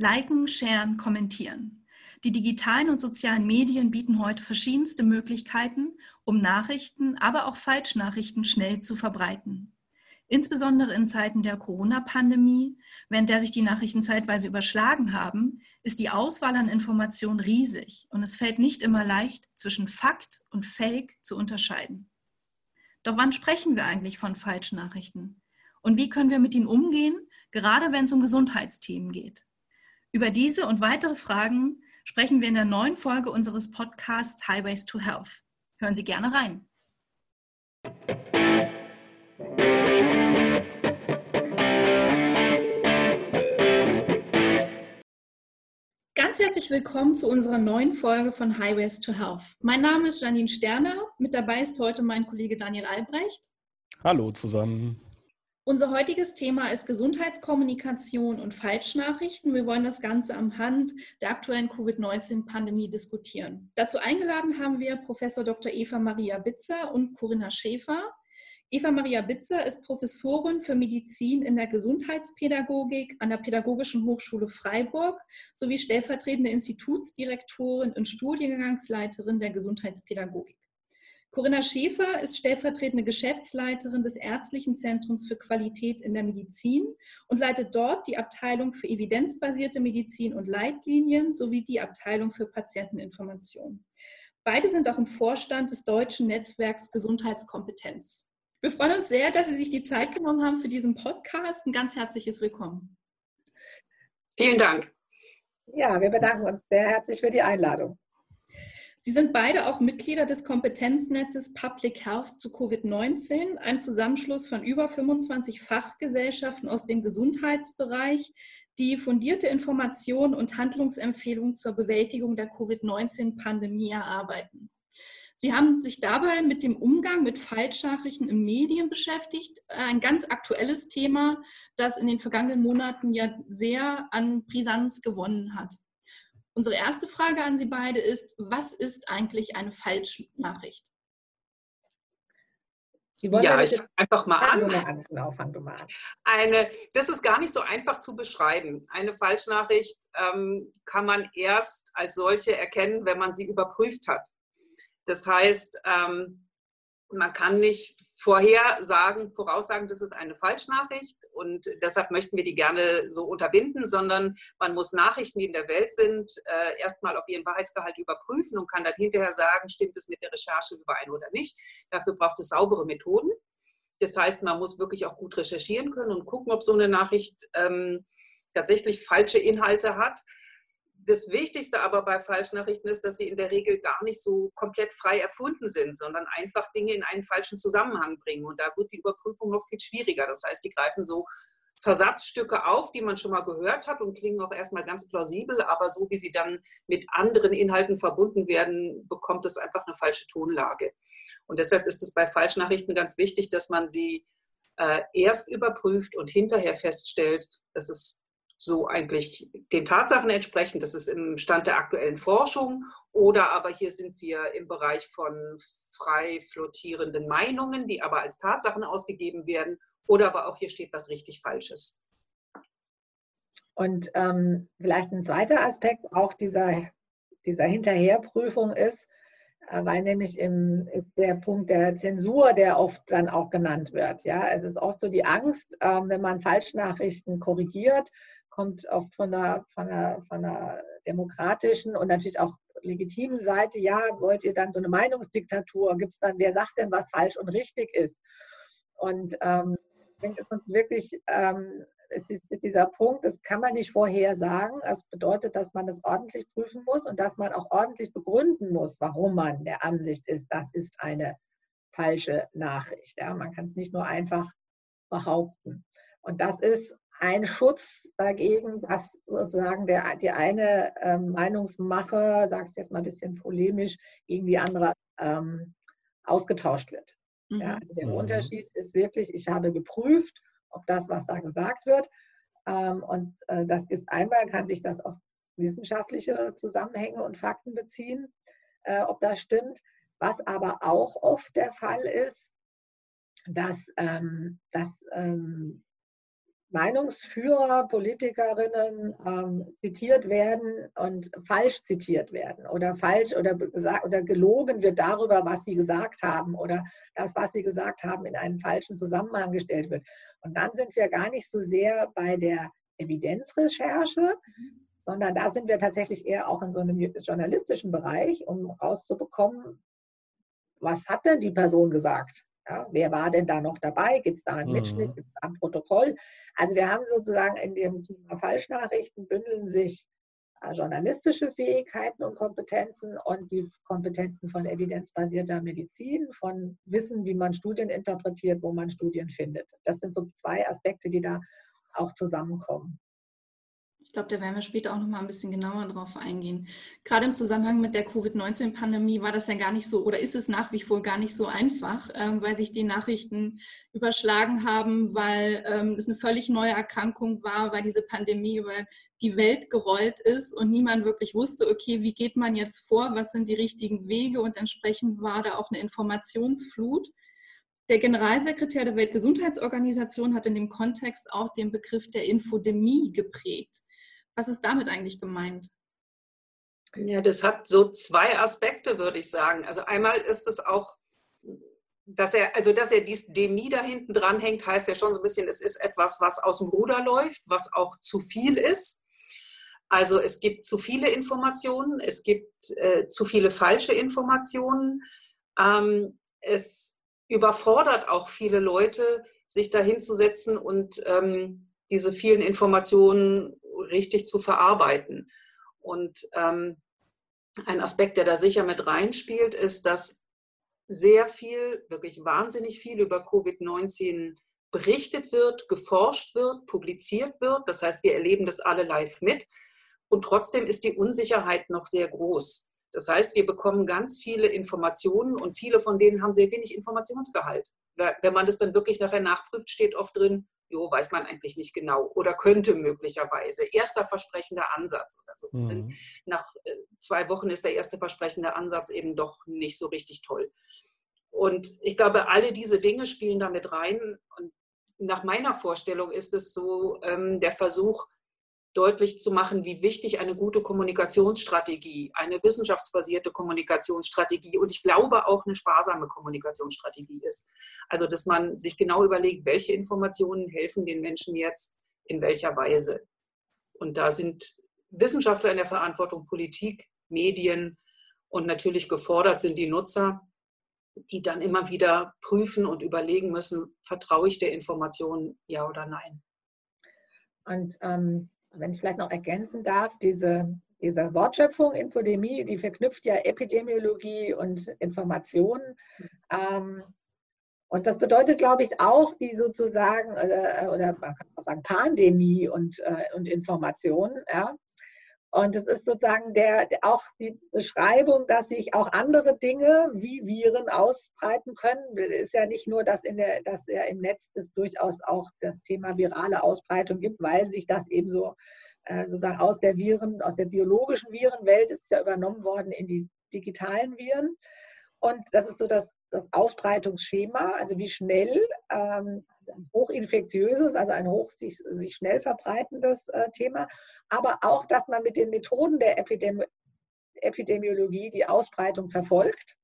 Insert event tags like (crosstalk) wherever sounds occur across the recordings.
Liken, sharen, kommentieren. Die digitalen und sozialen Medien bieten heute verschiedenste Möglichkeiten, um Nachrichten, aber auch Falschnachrichten schnell zu verbreiten. Insbesondere in Zeiten der Corona-Pandemie, während der sich die Nachrichten zeitweise überschlagen haben, ist die Auswahl an Informationen riesig und es fällt nicht immer leicht, zwischen Fakt und Fake zu unterscheiden. Doch wann sprechen wir eigentlich von Falschnachrichten? Und wie können wir mit ihnen umgehen, gerade wenn es um Gesundheitsthemen geht? Über diese und weitere Fragen sprechen wir in der neuen Folge unseres Podcasts Highways to Health. Hören Sie gerne rein. Ganz herzlich willkommen zu unserer neuen Folge von Highways to Health. Mein Name ist Janine Sterner. Mit dabei ist heute mein Kollege Daniel Albrecht. Hallo zusammen. Unser heutiges Thema ist Gesundheitskommunikation und Falschnachrichten. Wir wollen das Ganze am Hand der aktuellen Covid-19-Pandemie diskutieren. Dazu eingeladen haben wir Professor Dr. Eva Maria Bitzer und Corinna Schäfer. Eva Maria Bitzer ist Professorin für Medizin in der Gesundheitspädagogik an der Pädagogischen Hochschule Freiburg sowie stellvertretende Institutsdirektorin und Studiengangsleiterin der Gesundheitspädagogik. Corinna Schäfer ist stellvertretende Geschäftsleiterin des Ärztlichen Zentrums für Qualität in der Medizin und leitet dort die Abteilung für evidenzbasierte Medizin und Leitlinien sowie die Abteilung für Patienteninformation. Beide sind auch im Vorstand des Deutschen Netzwerks Gesundheitskompetenz. Wir freuen uns sehr, dass Sie sich die Zeit genommen haben für diesen Podcast. Ein ganz herzliches Willkommen. Vielen Dank. Ja, wir bedanken uns sehr herzlich für die Einladung. Sie sind beide auch Mitglieder des Kompetenznetzes Public Health zu Covid-19, ein Zusammenschluss von über 25 Fachgesellschaften aus dem Gesundheitsbereich, die fundierte Informationen und Handlungsempfehlungen zur Bewältigung der Covid-19-Pandemie erarbeiten. Sie haben sich dabei mit dem Umgang mit Falschnachrichten in Medien beschäftigt. Ein ganz aktuelles Thema, das in den vergangenen Monaten ja sehr an Brisanz gewonnen hat. Unsere erste Frage an Sie beide ist, was ist eigentlich eine Falschnachricht? Ja, ich fange einfach mal an. an. Genau, fang du mal an. Eine, das ist gar nicht so einfach zu beschreiben. Eine Falschnachricht ähm, kann man erst als solche erkennen, wenn man sie überprüft hat. Das heißt, ähm, man kann nicht vorhersagen, voraussagen, das ist eine Falschnachricht und deshalb möchten wir die gerne so unterbinden, sondern man muss Nachrichten, die in der Welt sind, äh, erstmal auf ihren Wahrheitsgehalt überprüfen und kann dann hinterher sagen, stimmt es mit der Recherche überein oder nicht. Dafür braucht es saubere Methoden. Das heißt, man muss wirklich auch gut recherchieren können und gucken, ob so eine Nachricht ähm, tatsächlich falsche Inhalte hat das Wichtigste aber bei Falschnachrichten ist, dass sie in der Regel gar nicht so komplett frei erfunden sind, sondern einfach Dinge in einen falschen Zusammenhang bringen. Und da wird die Überprüfung noch viel schwieriger. Das heißt, die greifen so Versatzstücke auf, die man schon mal gehört hat und klingen auch erstmal ganz plausibel, aber so wie sie dann mit anderen Inhalten verbunden werden, bekommt es einfach eine falsche Tonlage. Und deshalb ist es bei Falschnachrichten ganz wichtig, dass man sie äh, erst überprüft und hinterher feststellt, dass es so eigentlich den Tatsachen entsprechend. Das ist im Stand der aktuellen Forschung. Oder aber hier sind wir im Bereich von frei flottierenden Meinungen, die aber als Tatsachen ausgegeben werden. Oder aber auch hier steht was richtig Falsches. Und ähm, vielleicht ein zweiter Aspekt auch dieser, dieser Hinterherprüfung ist, äh, weil nämlich im, der Punkt der Zensur, der oft dann auch genannt wird. Ja, es ist oft so die Angst, ähm, wenn man Falschnachrichten korrigiert, kommt oft von der, von, der, von der demokratischen und natürlich auch legitimen Seite, ja, wollt ihr dann so eine Meinungsdiktatur? Gibt es dann, wer sagt denn, was falsch und richtig ist? Und ähm, ich denke, es ist wirklich, ähm, ist, ist, dieser Punkt, das kann man nicht vorher sagen. Das bedeutet, dass man das ordentlich prüfen muss und dass man auch ordentlich begründen muss, warum man der Ansicht ist, das ist eine falsche Nachricht. Ja, man kann es nicht nur einfach behaupten. Und das ist ein Schutz dagegen, dass sozusagen der, die eine ähm, Meinungsmache, sagst jetzt mal ein bisschen polemisch, gegen die andere ähm, ausgetauscht wird. Mhm. Ja, also der mhm. Unterschied ist wirklich, ich habe geprüft, ob das, was da gesagt wird, ähm, und äh, das ist einmal, kann sich das auf wissenschaftliche Zusammenhänge und Fakten beziehen, äh, ob das stimmt. Was aber auch oft der Fall ist, dass, ähm, dass ähm, Meinungsführer, Politikerinnen ähm, zitiert werden und falsch zitiert werden oder falsch oder, oder gelogen wird darüber, was sie gesagt haben oder das, was sie gesagt haben, in einen falschen Zusammenhang gestellt wird. Und dann sind wir gar nicht so sehr bei der Evidenzrecherche, sondern da sind wir tatsächlich eher auch in so einem journalistischen Bereich, um rauszubekommen, was hat denn die Person gesagt? Ja, wer war denn da noch dabei? Gibt es da einen Mitschnitt? Mhm. Gibt es da ein Protokoll? Also wir haben sozusagen in dem Thema Falschnachrichten bündeln sich äh, journalistische Fähigkeiten und Kompetenzen und die Kompetenzen von evidenzbasierter Medizin, von Wissen, wie man Studien interpretiert, wo man Studien findet. Das sind so zwei Aspekte, die da auch zusammenkommen. Ich glaube, da werden wir später auch noch mal ein bisschen genauer drauf eingehen. Gerade im Zusammenhang mit der Covid-19-Pandemie war das ja gar nicht so oder ist es nach wie vor gar nicht so einfach, ähm, weil sich die Nachrichten überschlagen haben, weil ähm, es eine völlig neue Erkrankung war, weil diese Pandemie über die Welt gerollt ist und niemand wirklich wusste, okay, wie geht man jetzt vor, was sind die richtigen Wege und entsprechend war da auch eine Informationsflut. Der Generalsekretär der Weltgesundheitsorganisation hat in dem Kontext auch den Begriff der Infodemie geprägt. Was ist damit eigentlich gemeint? Ja, das hat so zwei Aspekte, würde ich sagen. Also einmal ist es auch, dass er, also dass er dies Demi da hinten dran hängt, heißt ja schon so ein bisschen, es ist etwas, was aus dem Ruder läuft, was auch zu viel ist. Also es gibt zu viele Informationen, es gibt äh, zu viele falsche Informationen. Ähm, es überfordert auch viele Leute, sich da hinzusetzen und ähm, diese vielen Informationen richtig zu verarbeiten. Und ähm, ein Aspekt, der da sicher mit reinspielt, ist, dass sehr viel, wirklich wahnsinnig viel über Covid-19 berichtet wird, geforscht wird, publiziert wird. Das heißt, wir erleben das alle live mit. Und trotzdem ist die Unsicherheit noch sehr groß. Das heißt, wir bekommen ganz viele Informationen und viele von denen haben sehr wenig Informationsgehalt. Wenn man das dann wirklich nachher nachprüft, steht oft drin, jo, weiß man eigentlich nicht genau oder könnte möglicherweise. Erster versprechender Ansatz oder so. Mhm. Nach äh, zwei Wochen ist der erste versprechende Ansatz eben doch nicht so richtig toll. Und ich glaube, alle diese Dinge spielen damit rein. Und nach meiner Vorstellung ist es so ähm, der Versuch, deutlich zu machen, wie wichtig eine gute Kommunikationsstrategie, eine wissenschaftsbasierte Kommunikationsstrategie und ich glaube auch eine sparsame Kommunikationsstrategie ist. Also, dass man sich genau überlegt, welche Informationen helfen den Menschen jetzt in welcher Weise. Und da sind Wissenschaftler in der Verantwortung, Politik, Medien und natürlich gefordert sind die Nutzer, die dann immer wieder prüfen und überlegen müssen, vertraue ich der Information, ja oder nein. Und ähm, wenn ich vielleicht noch ergänzen darf, diese, diese Wortschöpfung Infodemie, die verknüpft ja Epidemiologie und Informationen. Ähm, und das bedeutet, glaube ich, auch die sozusagen, äh, oder man kann auch sagen, Pandemie und, äh, und Information. Ja? Und es ist sozusagen der, auch die Beschreibung, dass sich auch andere Dinge wie Viren ausbreiten können. Es ist ja nicht nur, dass, in der, dass ja im Netz es durchaus auch das Thema virale Ausbreitung gibt, weil sich das eben so äh, sozusagen aus der Viren, aus der biologischen Virenwelt ist ja übernommen worden in die digitalen Viren. Und das ist so das, das Ausbreitungsschema, also wie schnell ähm, hochinfektiöses, also ein hoch sich, sich schnell verbreitendes äh, Thema, aber auch, dass man mit den Methoden der Epidemi Epidemiologie die Ausbreitung verfolgt.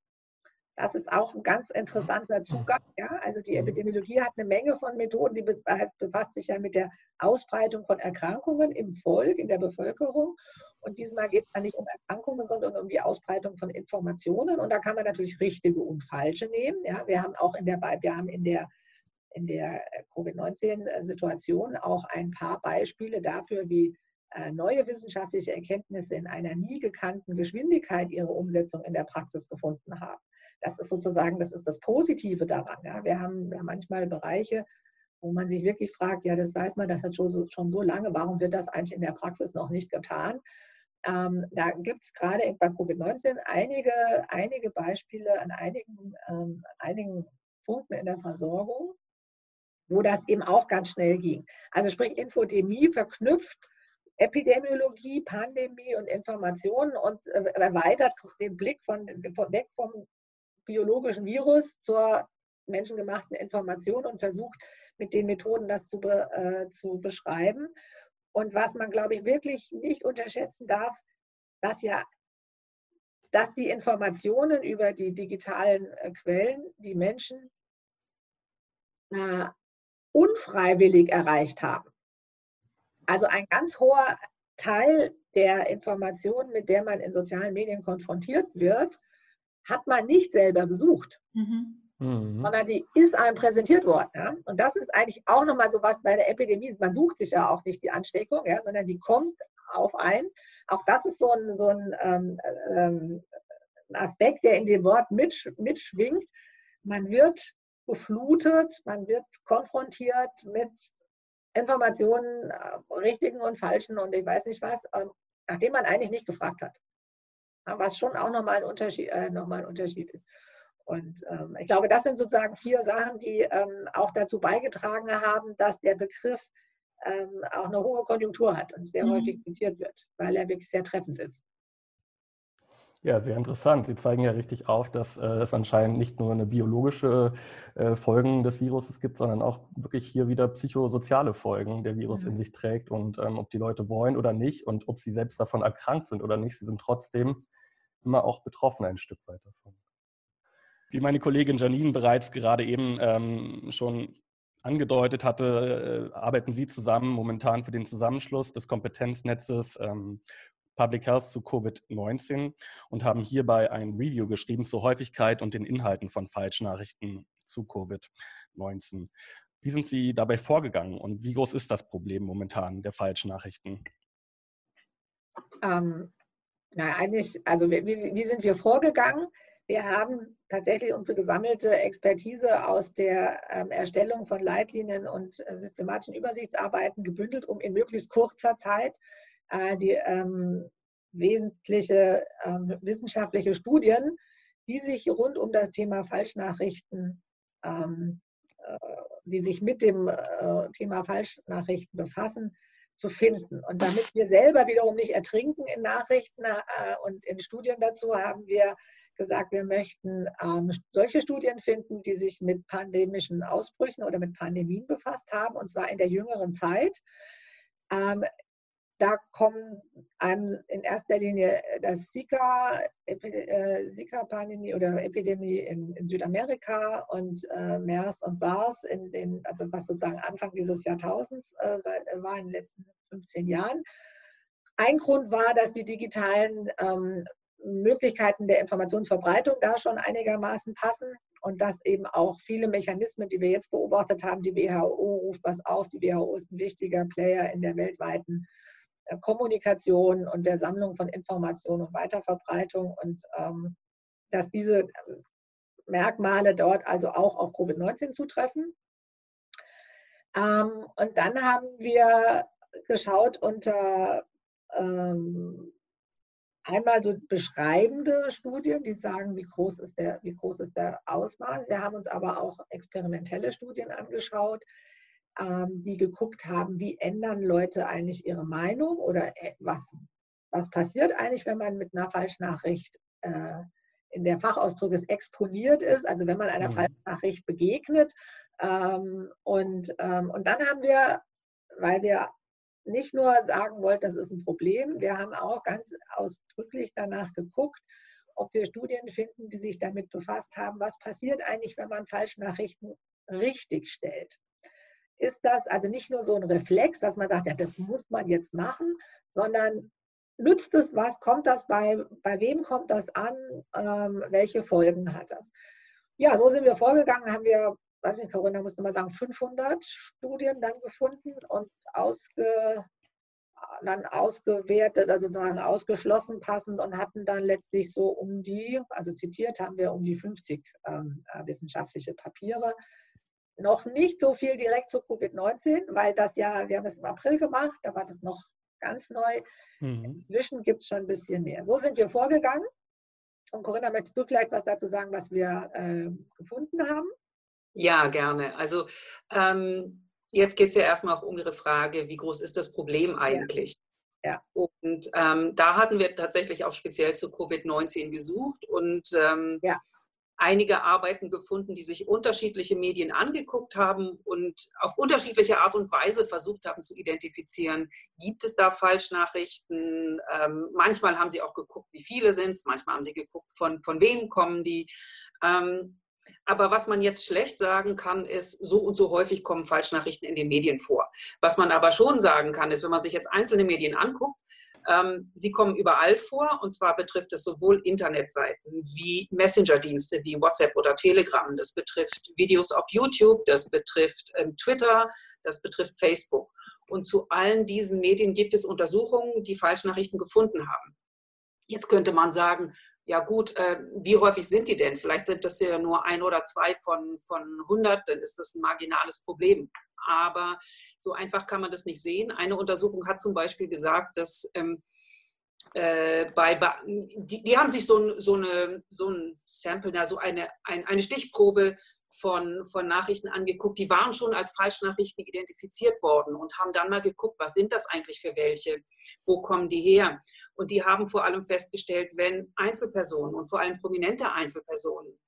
Das ist auch ein ganz interessanter Zugang. Ja? Also die Epidemiologie hat eine Menge von Methoden, die befasst sich ja mit der Ausbreitung von Erkrankungen im Volk, in der Bevölkerung. Und diesmal geht es dann nicht um Erkrankungen, sondern um die Ausbreitung von Informationen. Und da kann man natürlich richtige und falsche nehmen. Ja? Wir haben auch in der, wir haben in der in der äh, Covid-19-Situation auch ein paar Beispiele dafür, wie äh, neue wissenschaftliche Erkenntnisse in einer nie gekannten Geschwindigkeit ihre Umsetzung in der Praxis gefunden haben. Das ist sozusagen, das ist das Positive daran. Ja. Wir haben ja manchmal Bereiche, wo man sich wirklich fragt, ja, das weiß man, das hat schon so, schon so lange, warum wird das eigentlich in der Praxis noch nicht getan? Ähm, da gibt es gerade bei Covid-19 einige, einige Beispiele an einigen, ähm, einigen Punkten in der Versorgung, wo das eben auch ganz schnell ging. Also sprich Infodemie verknüpft Epidemiologie, Pandemie und Informationen und äh, erweitert den Blick von, von weg vom biologischen Virus zur menschengemachten Informationen und versucht mit den Methoden das zu, äh, zu beschreiben. Und was man, glaube ich, wirklich nicht unterschätzen darf, dass ja dass die Informationen über die digitalen äh, Quellen die Menschen äh, unfreiwillig erreicht haben. Also ein ganz hoher Teil der Informationen, mit der man in sozialen Medien konfrontiert wird, hat man nicht selber gesucht, mhm. mhm. sondern die ist einem präsentiert worden. Ja? Und das ist eigentlich auch nochmal so was bei der Epidemie. Man sucht sich ja auch nicht die Ansteckung, ja, sondern die kommt auf ein. Auch das ist so ein, so ein ähm, ähm, Aspekt, der in dem Wort mitsch mitschwingt. Man wird geflutet, man wird konfrontiert mit Informationen, äh, richtigen und falschen und ich weiß nicht was, ähm, nachdem man eigentlich nicht gefragt hat. Was schon auch nochmal ein Unterschied, äh, nochmal ein Unterschied ist. Und ähm, ich glaube, das sind sozusagen vier Sachen, die ähm, auch dazu beigetragen haben, dass der Begriff ähm, auch eine hohe Konjunktur hat und sehr mhm. häufig zitiert wird, weil er wirklich sehr treffend ist. Ja, sehr interessant. Sie zeigen ja richtig auf, dass äh, es anscheinend nicht nur eine biologische äh, Folgen des Viruses gibt, sondern auch wirklich hier wieder psychosoziale Folgen der Virus mhm. in sich trägt und ähm, ob die Leute wollen oder nicht und ob sie selbst davon erkrankt sind oder nicht, sie sind trotzdem immer auch betroffen ein Stück weit davon. Wie meine Kollegin Janine bereits gerade eben ähm, schon angedeutet hatte, äh, arbeiten Sie zusammen momentan für den Zusammenschluss des Kompetenznetzes ähm, Public Health zu Covid-19 und haben hierbei ein Review geschrieben zur Häufigkeit und den Inhalten von Falschnachrichten zu Covid-19. Wie sind Sie dabei vorgegangen und wie groß ist das Problem momentan der Falschnachrichten? Ähm, na, eigentlich, also wie, wie sind wir vorgegangen? Wir haben tatsächlich unsere gesammelte Expertise aus der ähm, Erstellung von Leitlinien und äh, systematischen Übersichtsarbeiten gebündelt, um in möglichst kurzer Zeit äh, die ähm, wesentliche ähm, wissenschaftliche Studien, die sich rund um das Thema Falschnachrichten, ähm, äh, die sich mit dem äh, Thema Falschnachrichten befassen, zu finden. Und damit wir selber wiederum nicht ertrinken in Nachrichten äh, und in Studien dazu, haben wir gesagt, wir möchten ähm, solche Studien finden, die sich mit pandemischen Ausbrüchen oder mit Pandemien befasst haben, und zwar in der jüngeren Zeit. Ähm, da kommen einem in erster Linie das Zika-Pandemie äh, oder Epidemie in, in Südamerika und äh, MERS und SARS, in den, also was sozusagen Anfang dieses Jahrtausends äh, war in den letzten 15 Jahren. Ein Grund war, dass die digitalen ähm, Möglichkeiten der Informationsverbreitung da schon einigermaßen passen und dass eben auch viele Mechanismen, die wir jetzt beobachtet haben, die WHO ruft was auf, die WHO ist ein wichtiger Player in der weltweiten äh, Kommunikation und der Sammlung von Informationen und Weiterverbreitung und ähm, dass diese äh, Merkmale dort also auch auf Covid-19 zutreffen. Ähm, und dann haben wir geschaut unter ähm, einmal so beschreibende Studien, die sagen, wie groß ist der, wie groß ist der Ausmaß. Wir haben uns aber auch experimentelle Studien angeschaut, die geguckt haben, wie ändern Leute eigentlich ihre Meinung oder äh, was, was passiert eigentlich, wenn man mit einer Falschnachricht äh, in der Fachausdruck ist exponiert ist, also wenn man einer mhm. Falschnachricht begegnet. Ähm, und, ähm, und dann haben wir, weil wir nicht nur sagen wollten, das ist ein Problem, wir haben auch ganz ausdrücklich danach geguckt, ob wir Studien finden, die sich damit befasst haben, was passiert eigentlich, wenn man Falschnachrichten richtig stellt ist das also nicht nur so ein Reflex, dass man sagt, ja, das muss man jetzt machen, sondern nützt es was, kommt das bei, bei wem kommt das an, ähm, welche Folgen hat das? Ja, so sind wir vorgegangen, haben wir, weiß nicht, Corinna muss mal sagen, 500 Studien dann gefunden und ausge, dann ausgewertet, also sozusagen ausgeschlossen passend und hatten dann letztlich so um die, also zitiert haben wir um die 50 ähm, äh, wissenschaftliche Papiere noch nicht so viel direkt zu Covid-19, weil das ja, wir haben es im April gemacht, da war das noch ganz neu. Mhm. Inzwischen gibt es schon ein bisschen mehr. So sind wir vorgegangen. Und Corinna, möchtest du vielleicht was dazu sagen, was wir äh, gefunden haben? Ja, gerne. Also ähm, jetzt geht es ja erstmal auch um Ihre Frage, wie groß ist das Problem eigentlich? Ja. ja. Und ähm, da hatten wir tatsächlich auch speziell zu Covid-19 gesucht und ähm, ja einige Arbeiten gefunden, die sich unterschiedliche Medien angeguckt haben und auf unterschiedliche Art und Weise versucht haben zu identifizieren, gibt es da Falschnachrichten. Ähm, manchmal haben sie auch geguckt, wie viele sind es, manchmal haben sie geguckt, von, von wem kommen die. Ähm, aber was man jetzt schlecht sagen kann, ist, so und so häufig kommen Falschnachrichten in den Medien vor. Was man aber schon sagen kann, ist, wenn man sich jetzt einzelne Medien anguckt, ähm, sie kommen überall vor und zwar betrifft es sowohl Internetseiten wie Messenger-Dienste wie WhatsApp oder Telegram. Das betrifft Videos auf YouTube, das betrifft ähm, Twitter, das betrifft Facebook. Und zu allen diesen Medien gibt es Untersuchungen, die Falschnachrichten gefunden haben. Jetzt könnte man sagen, ja gut, äh, wie häufig sind die denn? Vielleicht sind das ja nur ein oder zwei von, von 100, dann ist das ein marginales Problem. Aber so einfach kann man das nicht sehen. Eine Untersuchung hat zum Beispiel gesagt, dass ähm, äh, bei, die, die, haben sich so, so, eine, so ein Sample, so eine, ein, eine Stichprobe von, von Nachrichten angeguckt, die waren schon als Falschnachrichten identifiziert worden und haben dann mal geguckt, was sind das eigentlich für welche, wo kommen die her. Und die haben vor allem festgestellt, wenn Einzelpersonen und vor allem prominente Einzelpersonen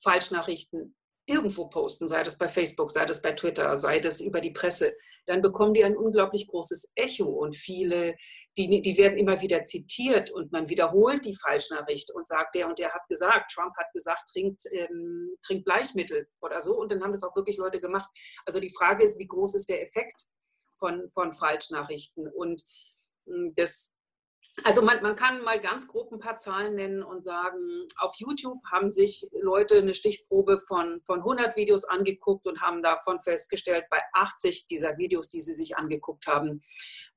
Falschnachrichten irgendwo posten, sei das bei Facebook, sei das bei Twitter, sei das über die Presse, dann bekommen die ein unglaublich großes Echo und viele, die, die werden immer wieder zitiert und man wiederholt die Falschnachricht und sagt, der und der hat gesagt, Trump hat gesagt, trinkt, ähm, trinkt Bleichmittel oder so und dann haben das auch wirklich Leute gemacht. Also die Frage ist, wie groß ist der Effekt von, von Falschnachrichten und hm, das, also man, man, kann mal ganz grob ein paar Zahlen nennen und sagen, auf YouTube haben sich Leute eine Stichprobe von, von 100 Videos angeguckt und haben davon festgestellt, bei 80 dieser Videos, die sie sich angeguckt haben,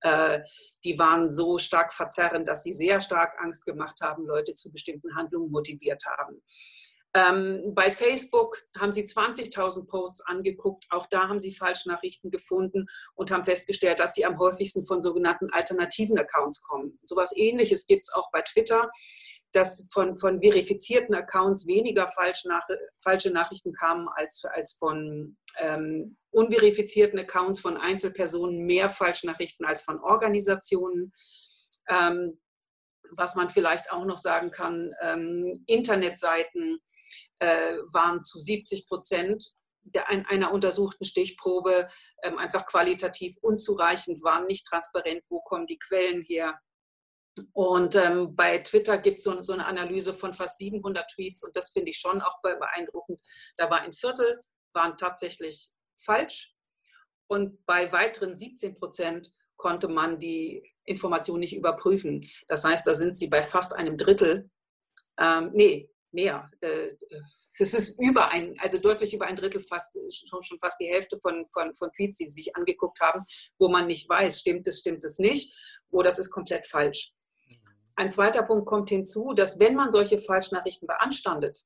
äh, die waren so stark verzerrend, dass sie sehr stark Angst gemacht haben, Leute zu bestimmten Handlungen motiviert haben. Ähm, bei Facebook haben sie 20.000 Posts angeguckt. Auch da haben sie Falschnachrichten gefunden und haben festgestellt, dass die am häufigsten von sogenannten alternativen Accounts kommen. So etwas Ähnliches gibt es auch bei Twitter, dass von, von verifizierten Accounts weniger Falschnach falsche Nachrichten kamen als, als von ähm, unverifizierten Accounts von Einzelpersonen, mehr Falschnachrichten als von Organisationen. Ähm, was man vielleicht auch noch sagen kann, ähm, Internetseiten äh, waren zu 70 Prozent der, einer untersuchten Stichprobe ähm, einfach qualitativ unzureichend, waren nicht transparent, wo kommen die Quellen her. Und ähm, bei Twitter gibt es so, so, eine Analyse von fast 700 Tweets und das finde ich schon auch beeindruckend. Da war ein Viertel, waren tatsächlich falsch und bei weiteren 17 Prozent konnte man die Information nicht überprüfen. Das heißt, da sind sie bei fast einem Drittel, ähm, nee, mehr. Äh, das ist über ein, also deutlich über ein Drittel, fast, schon, schon fast die Hälfte von, von, von Tweets, die sie sich angeguckt haben, wo man nicht weiß, stimmt es, stimmt es nicht, oder das ist komplett falsch. Ein zweiter Punkt kommt hinzu, dass wenn man solche Falschnachrichten beanstandet,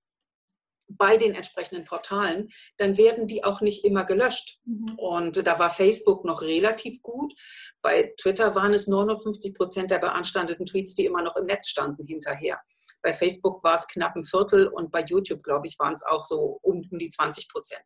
bei den entsprechenden Portalen, dann werden die auch nicht immer gelöscht. Mhm. Und da war Facebook noch relativ gut. Bei Twitter waren es 59 Prozent der beanstandeten Tweets, die immer noch im Netz standen hinterher. Bei Facebook war es knapp ein Viertel und bei YouTube, glaube ich, waren es auch so um, um die 20 Prozent.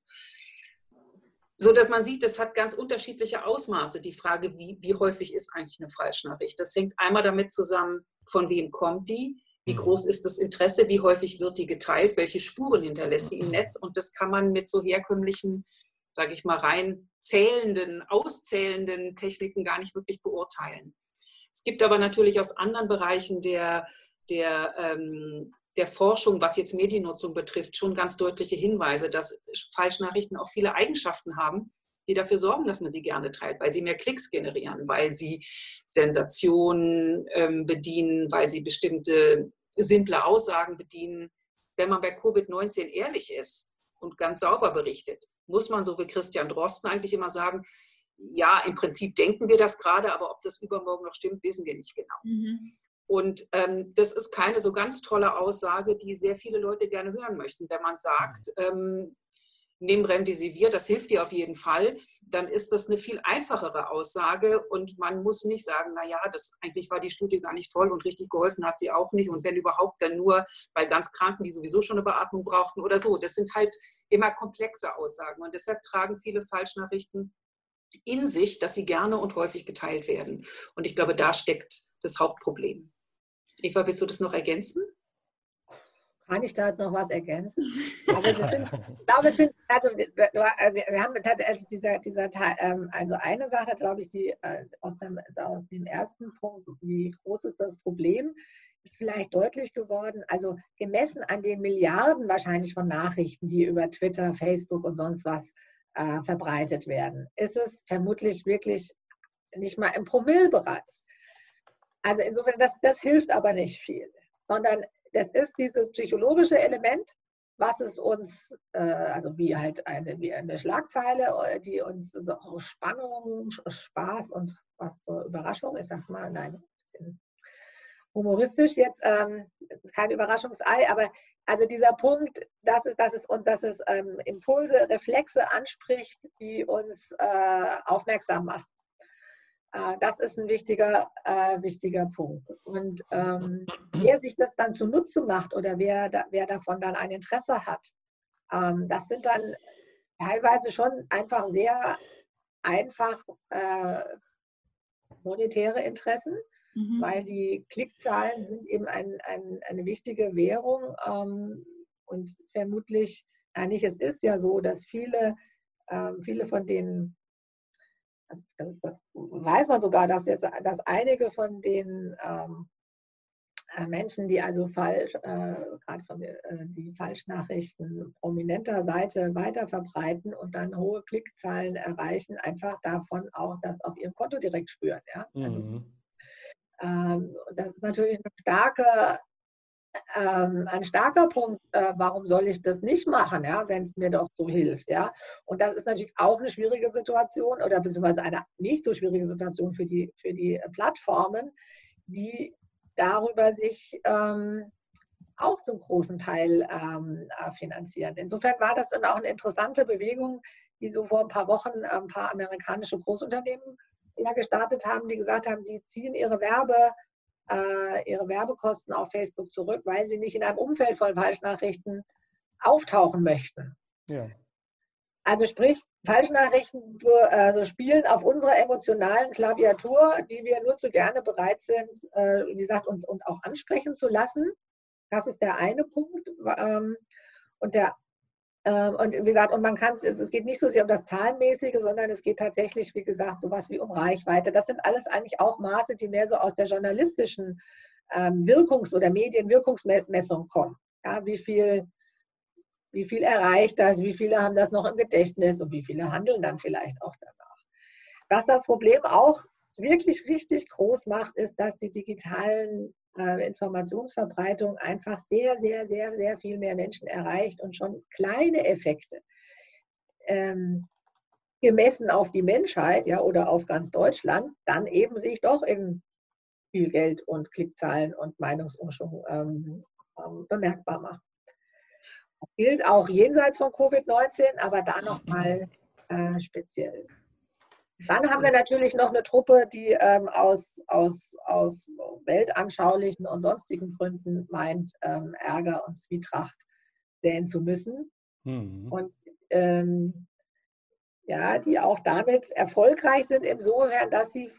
So dass man sieht, das hat ganz unterschiedliche Ausmaße. Die Frage, wie, wie häufig ist eigentlich eine Falschnachricht? Das hängt einmal damit zusammen, von wem kommt die, wie mhm. groß ist das Interesse? Wie häufig wird die geteilt? Welche Spuren hinterlässt die im mhm. Netz? Und das kann man mit so herkömmlichen, sage ich mal, rein zählenden, auszählenden Techniken gar nicht wirklich beurteilen. Es gibt aber natürlich aus anderen Bereichen der, der, ähm, der Forschung, was jetzt Mediennutzung betrifft, schon ganz deutliche Hinweise, dass Falschnachrichten auch viele Eigenschaften haben, die dafür sorgen, dass man sie gerne teilt, weil sie mehr Klicks generieren, weil sie Sensationen ähm, bedienen, weil sie bestimmte simple Aussagen bedienen. Wenn man bei Covid-19 ehrlich ist und ganz sauber berichtet, muss man so wie Christian Drosten eigentlich immer sagen, ja, im Prinzip denken wir das gerade, aber ob das übermorgen noch stimmt, wissen wir nicht genau. Mhm. Und ähm, das ist keine so ganz tolle Aussage, die sehr viele Leute gerne hören möchten. Wenn man sagt, mhm. ähm, nimm Remdesivir, das hilft dir auf jeden Fall, dann ist das eine viel einfachere Aussage und man muss nicht sagen, naja, das eigentlich war die Studie gar nicht toll und richtig geholfen hat sie auch nicht und wenn überhaupt dann nur bei ganz Kranken, die sowieso schon eine Beatmung brauchten oder so. Das sind halt immer komplexe Aussagen und deshalb tragen viele Falschnachrichten in sich, dass sie gerne und häufig geteilt werden. Und ich glaube, da steckt das Hauptproblem. Eva, willst du das noch ergänzen? Kann ich da jetzt noch was ergänzen? (laughs) Also, sind, ich glaube, es sind, also wir, wir haben tatsächlich also dieser, dieser Teil, ähm, also eine Sache, glaube ich, die äh, aus dem, aus dem ersten Punkt, wie groß ist das Problem, ist vielleicht deutlich geworden. Also gemessen an den Milliarden wahrscheinlich von Nachrichten, die über Twitter, Facebook und sonst was äh, verbreitet werden, ist es vermutlich wirklich nicht mal im Promillbereich. Also insofern, das, das hilft aber nicht viel, sondern das ist dieses psychologische Element, was es uns, äh, also wie halt eine, wie eine Schlagzeile, äh, die uns so Spannung, Spaß und was zur Überraschung, ich sag's mal, nein, ein bisschen humoristisch jetzt, ähm, kein Überraschungsei, aber also dieser Punkt, dass es, dass es, und dass es ähm, Impulse, Reflexe anspricht, die uns äh, aufmerksam machen. Äh, das ist ein wichtiger, äh, wichtiger Punkt. Und ähm, (clears throat) wer sich das dann zunutze macht oder wer, da, wer davon dann ein Interesse hat, ähm, das sind dann teilweise schon einfach sehr einfach äh, monetäre Interessen, mhm. weil die Klickzahlen sind eben ein, ein, eine wichtige Währung ähm, und vermutlich, eigentlich es ist ja so, dass viele, ähm, viele von den also das, das, weiß man sogar, dass jetzt, dass einige von den ähm, äh, Menschen, die also falsch, äh, gerade von äh, die Falschnachrichten prominenter Seite weiter verbreiten und dann hohe Klickzahlen erreichen, einfach davon auch das auf ihrem Konto direkt spüren. Ja? Also, mhm. ähm, das ist natürlich eine starke ähm, ein starker Punkt, äh, warum soll ich das nicht machen, ja, wenn es mir doch so hilft. Ja? Und das ist natürlich auch eine schwierige Situation oder beziehungsweise eine nicht so schwierige Situation für die, für die Plattformen, die darüber sich ähm, auch zum großen Teil ähm, äh, finanzieren. Insofern war das auch eine interessante Bewegung, die so vor ein paar Wochen ein paar amerikanische Großunternehmen gestartet haben, die gesagt haben, sie ziehen ihre Werbe äh, ihre Werbekosten auf Facebook zurück, weil sie nicht in einem Umfeld von Falschnachrichten auftauchen möchten. Ja. Also sprich, Falschnachrichten also spielen auf unserer emotionalen Klaviatur, die wir nur zu gerne bereit sind, äh, wie gesagt, uns und auch ansprechen zu lassen. Das ist der eine Punkt. Ähm, und der und wie gesagt, und man kann es, geht nicht so sehr um das Zahlenmäßige, sondern es geht tatsächlich, wie gesagt, sowas wie um Reichweite. Das sind alles eigentlich auch Maße, die mehr so aus der journalistischen ähm, Wirkungs- oder Medienwirkungsmessung kommen. Ja, wie viel, wie viel erreicht das, wie viele haben das noch im Gedächtnis und wie viele handeln dann vielleicht auch danach. Was das Problem auch wirklich richtig groß macht, ist, dass die digitalen äh, Informationsverbreitung einfach sehr, sehr, sehr, sehr viel mehr Menschen erreicht und schon kleine Effekte ähm, gemessen auf die Menschheit ja, oder auf ganz Deutschland dann eben sich doch in viel Geld und Klickzahlen und Meinungsumschwung ähm, ähm, bemerkbar machen. Das gilt auch jenseits von Covid-19, aber da nochmal äh, speziell. Dann haben wir natürlich noch eine Truppe, die ähm, aus, aus, aus weltanschaulichen und sonstigen Gründen meint, ähm, Ärger und Zwietracht säen zu müssen. Mhm. Und ähm, ja, die auch damit erfolgreich sind, insofern, dass sie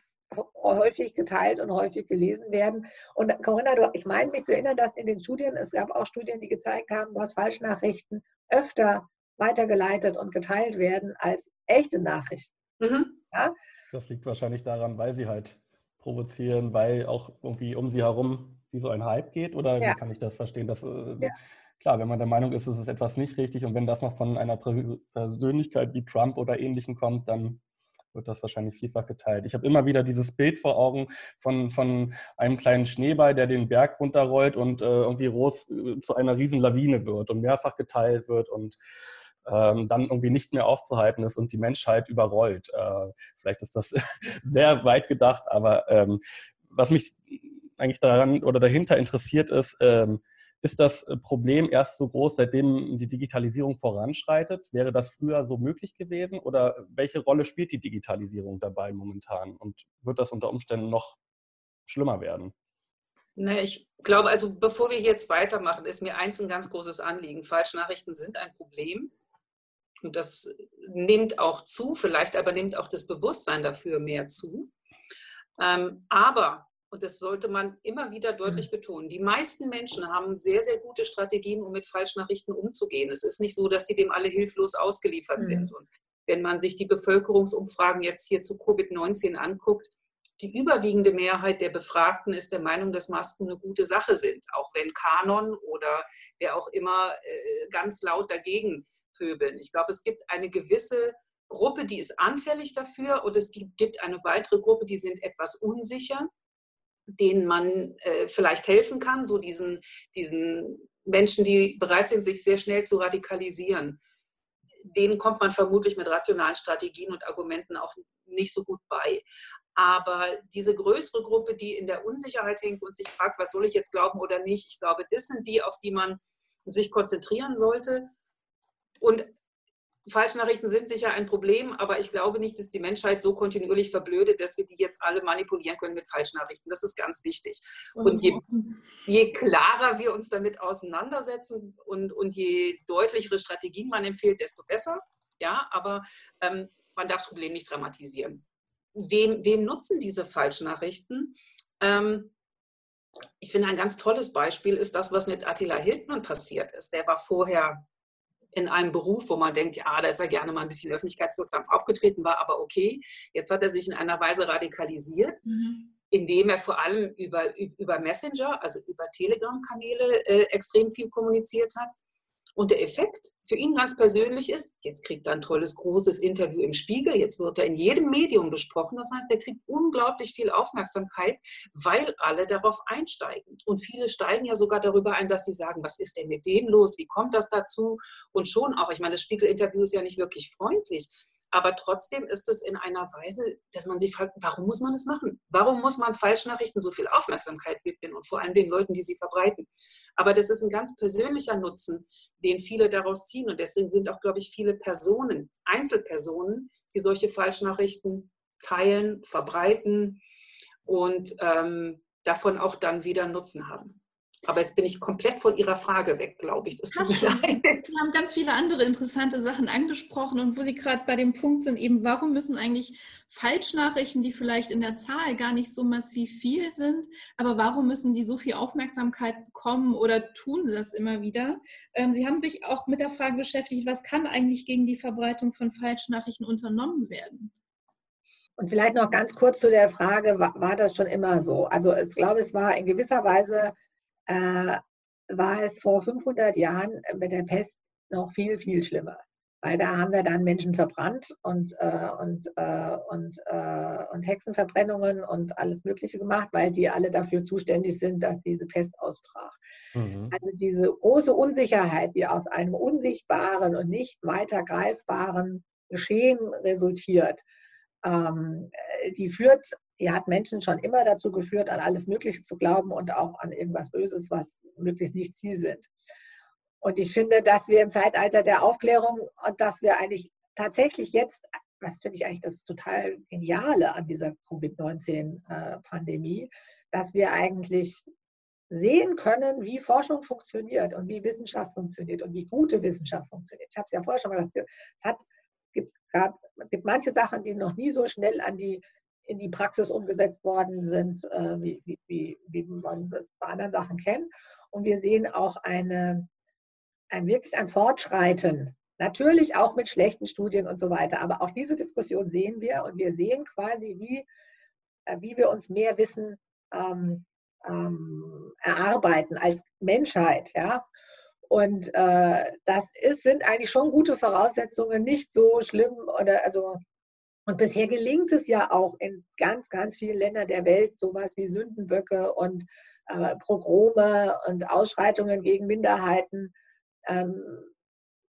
häufig geteilt und häufig gelesen werden. Und Corinna, du, ich meine mich zu erinnern, dass in den Studien, es gab auch Studien, die gezeigt haben, dass Falschnachrichten öfter weitergeleitet und geteilt werden als echte Nachrichten. Mhm. Ja? Das liegt wahrscheinlich daran, weil sie halt provozieren, weil auch irgendwie um sie herum wie so ein Hype geht? Oder ja. wie kann ich das verstehen? Dass, äh, ja. Klar, wenn man der Meinung ist, es ist etwas nicht richtig und wenn das noch von einer Persönlichkeit wie Trump oder Ähnlichen kommt, dann wird das wahrscheinlich vielfach geteilt. Ich habe immer wieder dieses Bild vor Augen von, von einem kleinen Schneeball, der den Berg runterrollt und äh, irgendwie groß äh, zu einer riesen Lawine wird und mehrfach geteilt wird und ähm, dann irgendwie nicht mehr aufzuhalten ist und die Menschheit überrollt. Äh, vielleicht ist das (laughs) sehr weit gedacht, aber ähm, was mich eigentlich daran oder dahinter interessiert ist, ähm, ist das Problem erst so groß, seitdem die Digitalisierung voranschreitet? Wäre das früher so möglich gewesen? Oder welche Rolle spielt die Digitalisierung dabei momentan? Und wird das unter Umständen noch schlimmer werden? Ne, ich glaube, also bevor wir jetzt weitermachen, ist mir eins ein ganz großes Anliegen. Falschnachrichten sind ein Problem. Und das nimmt auch zu, vielleicht aber nimmt auch das Bewusstsein dafür mehr zu. Ähm, aber und das sollte man immer wieder deutlich mhm. betonen, die meisten Menschen haben sehr, sehr gute Strategien, um mit Falschnachrichten umzugehen. Es ist nicht so, dass sie dem alle hilflos ausgeliefert mhm. sind. Und wenn man sich die Bevölkerungsumfragen jetzt hier zu Covid-19 anguckt, die überwiegende Mehrheit der Befragten ist der Meinung, dass Masken eine gute Sache sind, auch wenn Kanon oder wer auch immer äh, ganz laut dagegen pöbeln. Ich glaube, es gibt eine gewisse Gruppe, die ist anfällig dafür und es gibt eine weitere Gruppe, die sind etwas unsicher, denen man äh, vielleicht helfen kann, so diesen, diesen Menschen, die bereit sind, sich sehr schnell zu radikalisieren. Denen kommt man vermutlich mit rationalen Strategien und Argumenten auch nicht so gut bei. Aber diese größere Gruppe, die in der Unsicherheit hängt und sich fragt, was soll ich jetzt glauben oder nicht, ich glaube, das sind die, auf die man sich konzentrieren sollte. Und Falschnachrichten sind sicher ein Problem, aber ich glaube nicht, dass die Menschheit so kontinuierlich verblödet, dass wir die jetzt alle manipulieren können mit Falschnachrichten. Das ist ganz wichtig. Und je, je klarer wir uns damit auseinandersetzen und, und je deutlichere Strategien man empfiehlt, desto besser. Ja, aber ähm, man darf das Problem nicht dramatisieren. Wem, wem nutzen diese Falschnachrichten? Ähm, ich finde, ein ganz tolles Beispiel ist das, was mit Attila Hildmann passiert ist. Der war vorher in einem Beruf, wo man denkt, ja, da ist er gerne mal ein bisschen öffentlichkeitswirksam aufgetreten, war aber okay. Jetzt hat er sich in einer Weise radikalisiert, mhm. indem er vor allem über, über Messenger, also über Telegram-Kanäle äh, extrem viel kommuniziert hat. Und der Effekt für ihn ganz persönlich ist, jetzt kriegt er ein tolles, großes Interview im Spiegel, jetzt wird er in jedem Medium besprochen. Das heißt, er kriegt unglaublich viel Aufmerksamkeit, weil alle darauf einsteigen. Und viele steigen ja sogar darüber ein, dass sie sagen, was ist denn mit dem los? Wie kommt das dazu? Und schon auch, ich meine, das Spiegel-Interview ist ja nicht wirklich freundlich. Aber trotzdem ist es in einer Weise, dass man sich fragt, warum muss man das machen? Warum muss man Falschnachrichten so viel Aufmerksamkeit widmen und vor allem den Leuten, die sie verbreiten? Aber das ist ein ganz persönlicher Nutzen, den viele daraus ziehen. Und deswegen sind auch, glaube ich, viele Personen, Einzelpersonen, die solche Falschnachrichten teilen, verbreiten und ähm, davon auch dann wieder Nutzen haben. Aber jetzt bin ich komplett von Ihrer Frage weg, glaube ich. Das tut mir leid. Sie haben ganz viele andere interessante Sachen angesprochen und wo Sie gerade bei dem Punkt sind, eben warum müssen eigentlich Falschnachrichten, die vielleicht in der Zahl gar nicht so massiv viel sind, aber warum müssen die so viel Aufmerksamkeit bekommen oder tun sie das immer wieder? Ähm, sie haben sich auch mit der Frage beschäftigt, was kann eigentlich gegen die Verbreitung von Falschnachrichten unternommen werden? Und vielleicht noch ganz kurz zu der Frage, war, war das schon immer so? Also ich glaube, es war in gewisser Weise äh, war es vor 500 Jahren mit der Pest noch viel, viel schlimmer. Weil da haben wir dann Menschen verbrannt und, äh, und, äh, und, äh, und Hexenverbrennungen und alles Mögliche gemacht, weil die alle dafür zuständig sind, dass diese Pest ausbrach. Mhm. Also diese große Unsicherheit, die aus einem unsichtbaren und nicht weiter greifbaren Geschehen resultiert, ähm, die führt die hat Menschen schon immer dazu geführt, an alles Mögliche zu glauben und auch an irgendwas Böses, was möglichst nicht sie sind. Und ich finde, dass wir im Zeitalter der Aufklärung und dass wir eigentlich tatsächlich jetzt, was finde ich eigentlich das total Geniale an dieser Covid-19-Pandemie, dass wir eigentlich sehen können, wie Forschung funktioniert und wie Wissenschaft funktioniert und wie gute Wissenschaft funktioniert. Ich habe es ja vorher schon gesagt, es, hat, gibt, gab, es gibt manche Sachen, die noch nie so schnell an die in die Praxis umgesetzt worden sind, äh, wie, wie, wie, man das bei anderen Sachen kennt. Und wir sehen auch eine, ein wirklich ein Fortschreiten. Natürlich auch mit schlechten Studien und so weiter. Aber auch diese Diskussion sehen wir und wir sehen quasi, wie, äh, wie wir uns mehr Wissen ähm, ähm, erarbeiten als Menschheit. Ja? Und äh, das ist, sind eigentlich schon gute Voraussetzungen, nicht so schlimm oder also und bisher gelingt es ja auch in ganz, ganz vielen Ländern der Welt, sowas wie Sündenböcke und äh, Progrome und Ausschreitungen gegen Minderheiten, ähm,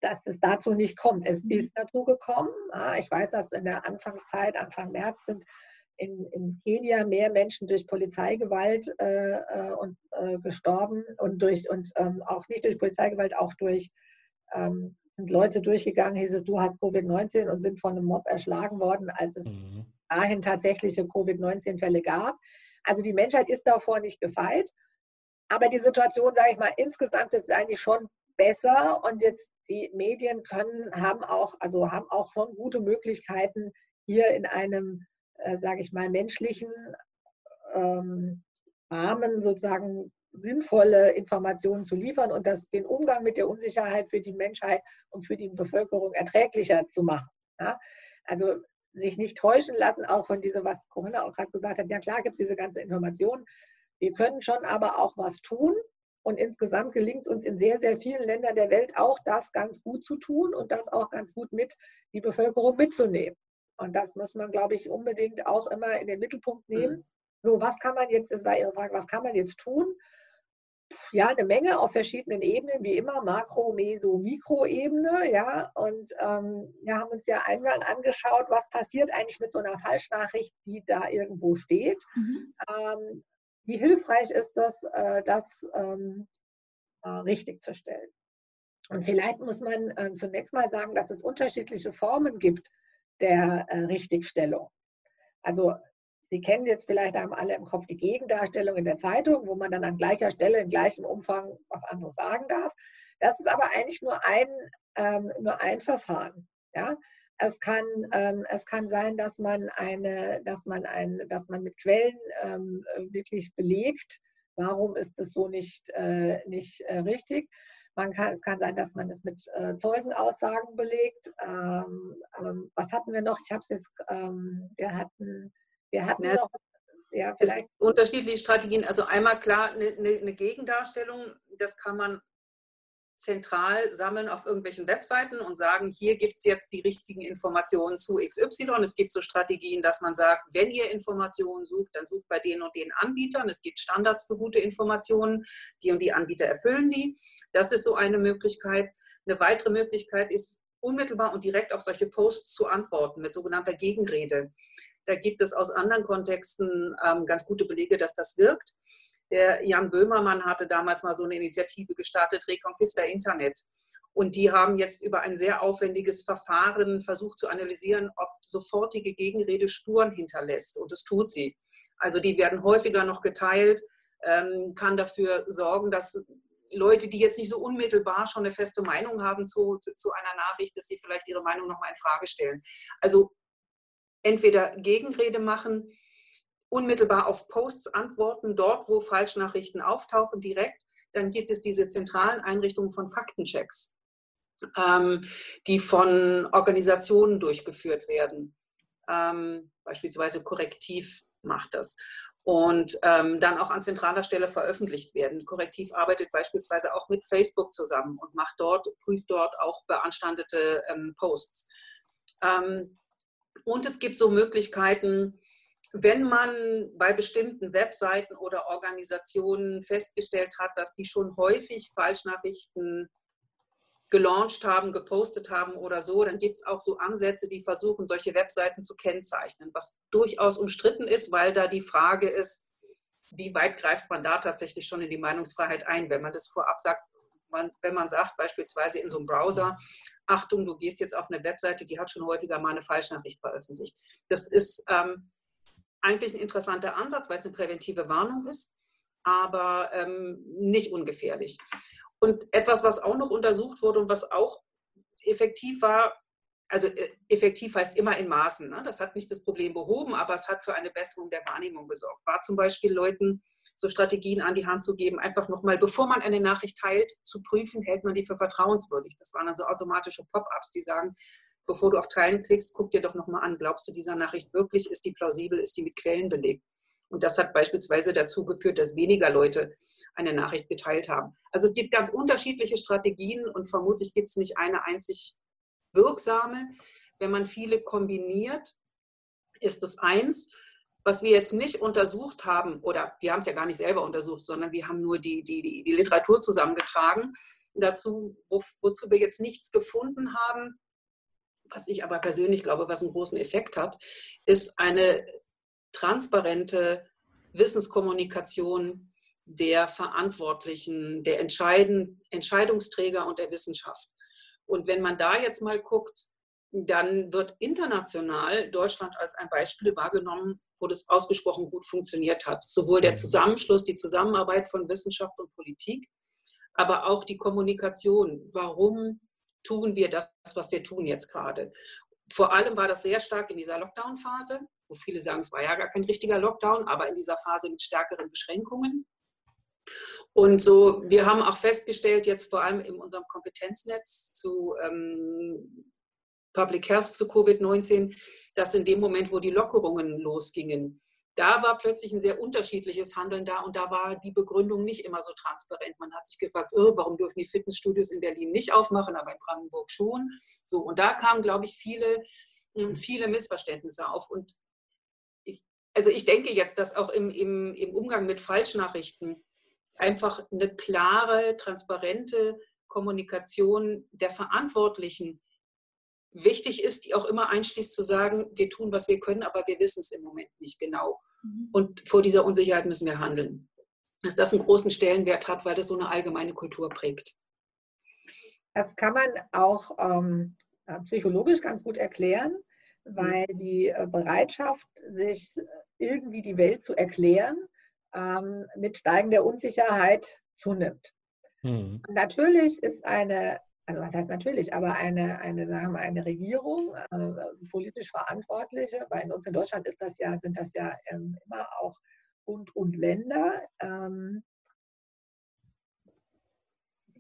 dass es dazu nicht kommt. Es mhm. ist dazu gekommen. Ja, ich weiß, dass in der Anfangszeit, Anfang März, sind in, in Kenia mehr Menschen durch Polizeigewalt äh, äh und, äh, gestorben und, durch, und ähm, auch nicht durch Polizeigewalt, auch durch ähm, sind Leute durchgegangen, hieß es, du hast Covid-19 und sind von einem Mob erschlagen worden, als es mhm. dahin tatsächliche Covid-19-Fälle gab. Also die Menschheit ist davor nicht gefeit. Aber die Situation, sage ich mal, insgesamt ist eigentlich schon besser und jetzt die Medien können, haben auch, also haben auch schon gute Möglichkeiten, hier in einem, äh, sage ich mal, menschlichen ähm, Rahmen sozusagen sinnvolle Informationen zu liefern und das, den Umgang mit der Unsicherheit für die Menschheit und für die Bevölkerung erträglicher zu machen. Ja? Also sich nicht täuschen lassen, auch von diesem, was Corinna auch gerade gesagt hat. Ja klar gibt es diese ganze Information. Wir können schon aber auch was tun. Und insgesamt gelingt es uns in sehr, sehr vielen Ländern der Welt auch, das ganz gut zu tun und das auch ganz gut mit die Bevölkerung mitzunehmen. Und das muss man, glaube ich, unbedingt auch immer in den Mittelpunkt nehmen. Mhm. So, was kann man jetzt, das war Ihre Frage, was kann man jetzt tun? Ja, eine Menge auf verschiedenen Ebenen, wie immer, Makro-, Meso-, Mikroebene. Ja, und ähm, wir haben uns ja einmal angeschaut, was passiert eigentlich mit so einer Falschnachricht, die da irgendwo steht. Mhm. Ähm, wie hilfreich ist das, äh, das ähm, äh, richtig zu stellen? Und vielleicht muss man äh, zunächst mal sagen, dass es unterschiedliche Formen gibt der äh, Richtigstellung. Also Sie kennen jetzt vielleicht, haben alle im Kopf die Gegendarstellung in der Zeitung, wo man dann an gleicher Stelle in gleichem Umfang was anderes sagen darf. Das ist aber eigentlich nur ein, ähm, nur ein Verfahren. Ja? Es kann, ähm, es kann sein, dass man, eine, dass man, ein, dass man mit Quellen ähm, wirklich belegt, warum ist es so nicht, äh, nicht äh, richtig. Man kann, es kann sein, dass man es mit äh, Zeugenaussagen belegt. Ähm, was hatten wir noch? Ich habe es jetzt, ähm, wir hatten wir hatten ja, noch, ja, vielleicht. unterschiedliche Strategien. Also einmal klar eine, eine Gegendarstellung, das kann man zentral sammeln auf irgendwelchen Webseiten und sagen, hier gibt es jetzt die richtigen Informationen zu XY. Es gibt so Strategien, dass man sagt, wenn ihr Informationen sucht, dann sucht bei den und den Anbietern. Es gibt Standards für gute Informationen, die und die Anbieter erfüllen die. Das ist so eine Möglichkeit. Eine weitere Möglichkeit ist, unmittelbar und direkt auf solche Posts zu antworten mit sogenannter Gegenrede. Da gibt es aus anderen Kontexten ähm, ganz gute Belege, dass das wirkt. Der Jan Böhmermann hatte damals mal so eine Initiative gestartet, Reconquista Internet. Und die haben jetzt über ein sehr aufwendiges Verfahren versucht zu analysieren, ob sofortige Gegenrede Spuren hinterlässt. Und das tut sie. Also die werden häufiger noch geteilt, ähm, kann dafür sorgen, dass Leute, die jetzt nicht so unmittelbar schon eine feste Meinung haben zu, zu, zu einer Nachricht, dass sie vielleicht ihre Meinung nochmal in Frage stellen. Also entweder Gegenrede machen, unmittelbar auf Posts antworten, dort, wo Falschnachrichten auftauchen, direkt. Dann gibt es diese zentralen Einrichtungen von Faktenchecks, ähm, die von Organisationen durchgeführt werden. Ähm, beispielsweise Korrektiv macht das. Und ähm, dann auch an zentraler Stelle veröffentlicht werden. Korrektiv arbeitet beispielsweise auch mit Facebook zusammen und macht dort, prüft dort auch beanstandete ähm, Posts. Ähm, und es gibt so Möglichkeiten, wenn man bei bestimmten Webseiten oder Organisationen festgestellt hat, dass die schon häufig Falschnachrichten gelauncht haben, gepostet haben oder so, dann gibt es auch so Ansätze, die versuchen, solche Webseiten zu kennzeichnen, was durchaus umstritten ist, weil da die Frage ist, wie weit greift man da tatsächlich schon in die Meinungsfreiheit ein, wenn man das vorab sagt, man, wenn man sagt, beispielsweise in so einem Browser, Achtung, du gehst jetzt auf eine Webseite, die hat schon häufiger mal eine Falschnachricht veröffentlicht. Das ist ähm, eigentlich ein interessanter Ansatz, weil es eine präventive Warnung ist, aber ähm, nicht ungefährlich. Und etwas, was auch noch untersucht wurde und was auch effektiv war, also äh, effektiv heißt immer in Maßen. Ne? Das hat nicht das Problem behoben, aber es hat für eine Besserung der Wahrnehmung gesorgt. War zum Beispiel Leuten so Strategien an die Hand zu geben, einfach nochmal, bevor man eine Nachricht teilt, zu prüfen, hält man die für vertrauenswürdig. Das waren dann so automatische Pop-ups, die sagen, bevor du auf Teilen klickst, guck dir doch nochmal an, glaubst du dieser Nachricht wirklich, ist die plausibel, ist die mit Quellen belegt? Und das hat beispielsweise dazu geführt, dass weniger Leute eine Nachricht geteilt haben. Also es gibt ganz unterschiedliche Strategien und vermutlich gibt es nicht eine einzig wirksame. Wenn man viele kombiniert, ist es eins. Was wir jetzt nicht untersucht haben, oder wir haben es ja gar nicht selber untersucht, sondern wir haben nur die, die, die, die Literatur zusammengetragen dazu, wo, wozu wir jetzt nichts gefunden haben, was ich aber persönlich glaube, was einen großen Effekt hat, ist eine transparente Wissenskommunikation der Verantwortlichen, der Entscheiden, Entscheidungsträger und der Wissenschaft. Und wenn man da jetzt mal guckt, dann wird international Deutschland als ein Beispiel wahrgenommen, wo das ausgesprochen gut funktioniert hat. Sowohl der mhm. Zusammenschluss, die Zusammenarbeit von Wissenschaft und Politik, aber auch die Kommunikation. Warum tun wir das, was wir tun jetzt gerade? Vor allem war das sehr stark in dieser Lockdown-Phase. wo viele sagen, es war ja gar kein richtiger Lockdown, aber in dieser Phase mit stärkeren Beschränkungen. Und so, wir haben auch festgestellt, jetzt vor allem in unserem Kompetenznetz zu ähm, Public Health zu Covid-19, dass in dem Moment, wo die Lockerungen losgingen, da war plötzlich ein sehr unterschiedliches Handeln da und da war die Begründung nicht immer so transparent. Man hat sich gefragt, oh, warum dürfen die Fitnessstudios in Berlin nicht aufmachen, aber in Brandenburg schon. So, und da kamen, glaube ich, viele, hm, viele Missverständnisse auf. Und ich, also ich denke jetzt, dass auch im, im, im Umgang mit Falschnachrichten einfach eine klare, transparente Kommunikation der Verantwortlichen wichtig ist, die auch immer einschließt zu sagen, wir tun, was wir können, aber wir wissen es im Moment nicht genau. Mhm. Und vor dieser Unsicherheit müssen wir handeln. Dass das einen großen Stellenwert hat, weil das so eine allgemeine Kultur prägt. Das kann man auch ähm, psychologisch ganz gut erklären, mhm. weil die äh, Bereitschaft, sich irgendwie die Welt zu erklären, ähm, mit steigender Unsicherheit zunimmt. Mhm. Natürlich ist eine also was heißt natürlich, aber eine, eine, sagen wir mal, eine Regierung, äh, politisch Verantwortliche, weil in uns in Deutschland ist das ja, sind das ja ähm, immer auch Bund und Länder, ähm,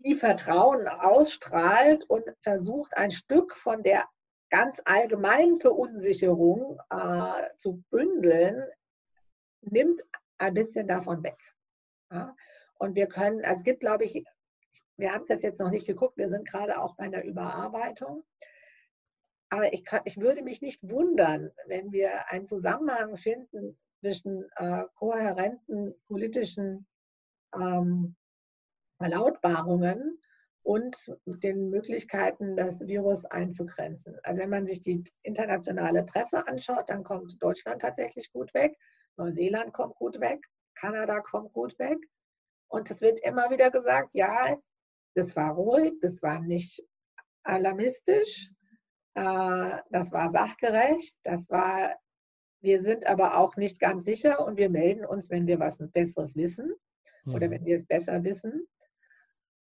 die Vertrauen ausstrahlt und versucht, ein Stück von der ganz allgemeinen Verunsicherung äh, zu bündeln, nimmt ein bisschen davon weg. Ja? Und wir können, also es gibt, glaube ich, wir haben das jetzt noch nicht geguckt, wir sind gerade auch bei einer Überarbeitung. Aber ich, kann, ich würde mich nicht wundern, wenn wir einen Zusammenhang finden zwischen äh, kohärenten politischen ähm, Verlautbarungen und den Möglichkeiten, das Virus einzugrenzen. Also wenn man sich die internationale Presse anschaut, dann kommt Deutschland tatsächlich gut weg, Neuseeland kommt gut weg, Kanada kommt gut weg. Und es wird immer wieder gesagt, ja, das war ruhig, das war nicht alarmistisch, äh, das war sachgerecht, das war, wir sind aber auch nicht ganz sicher und wir melden uns, wenn wir was Besseres wissen oder wenn mhm. wir es besser wissen.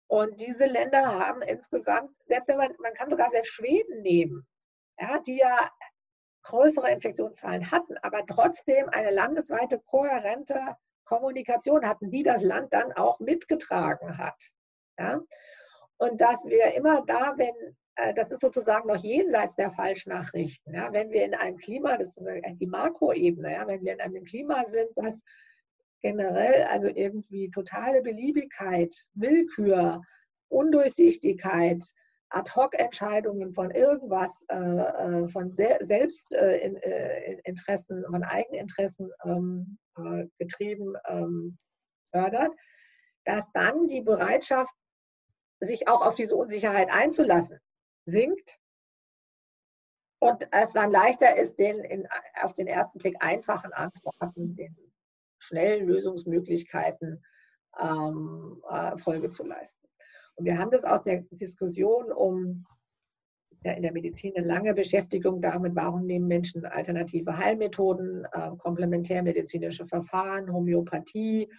Und diese Länder haben insgesamt, selbst wenn man, man kann sogar selbst Schweden nehmen, ja, die ja größere Infektionszahlen hatten, aber trotzdem eine landesweite kohärente Kommunikation hatten, die das Land dann auch mitgetragen hat. Ja? Und dass wir immer da, wenn, äh, das ist sozusagen noch jenseits der Falschnachrichten, ja? wenn wir in einem Klima, das ist die Makroebene, ja? wenn wir in einem Klima sind, das generell also irgendwie totale Beliebigkeit, Willkür, Undurchsichtigkeit, Ad-hoc-Entscheidungen von irgendwas, äh, äh von Se Selbstinteressen, äh, von Eigeninteressen ähm, äh, getrieben ähm, fördert, dass dann die Bereitschaft sich auch auf diese Unsicherheit einzulassen, sinkt und es dann leichter ist, den in, auf den ersten Blick einfachen Antworten, den schnellen Lösungsmöglichkeiten ähm, äh, Folge zu leisten. Und wir haben das aus der Diskussion um ja, in der Medizin eine lange Beschäftigung damit, warum nehmen Menschen alternative Heilmethoden, äh, komplementärmedizinische Verfahren, Homöopathie,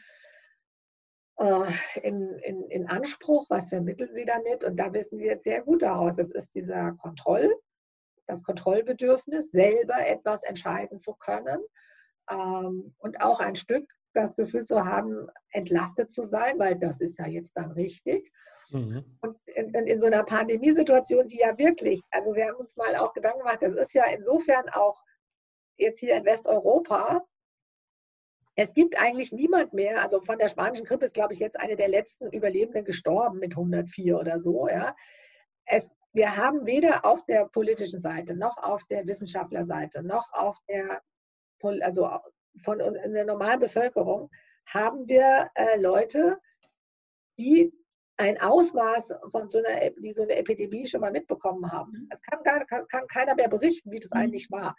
äh, in, in, in Anspruch, was vermitteln sie damit? Und da wissen wir jetzt sehr gut daraus, es ist dieser Kontroll, das Kontrollbedürfnis, selber etwas entscheiden zu können ähm, und auch ein Stück das Gefühl zu haben, entlastet zu sein, weil das ist ja jetzt dann richtig. Mhm. Und in, in, in, so einer Pandemiesituation, die ja wirklich, also wir haben uns mal auch Gedanken gemacht, das ist ja insofern auch jetzt hier in Westeuropa es gibt eigentlich niemand mehr, also von der spanischen Grippe ist, glaube ich, jetzt eine der letzten Überlebenden gestorben mit 104 oder so. Ja. Es, wir haben weder auf der politischen Seite noch auf der Wissenschaftlerseite noch auf der, also von in der normalen Bevölkerung, haben wir äh, Leute, die ein Ausmaß von so einer, die so eine Epidemie schon mal mitbekommen haben. Es kann, gar, kann keiner mehr berichten, wie das mhm. eigentlich war.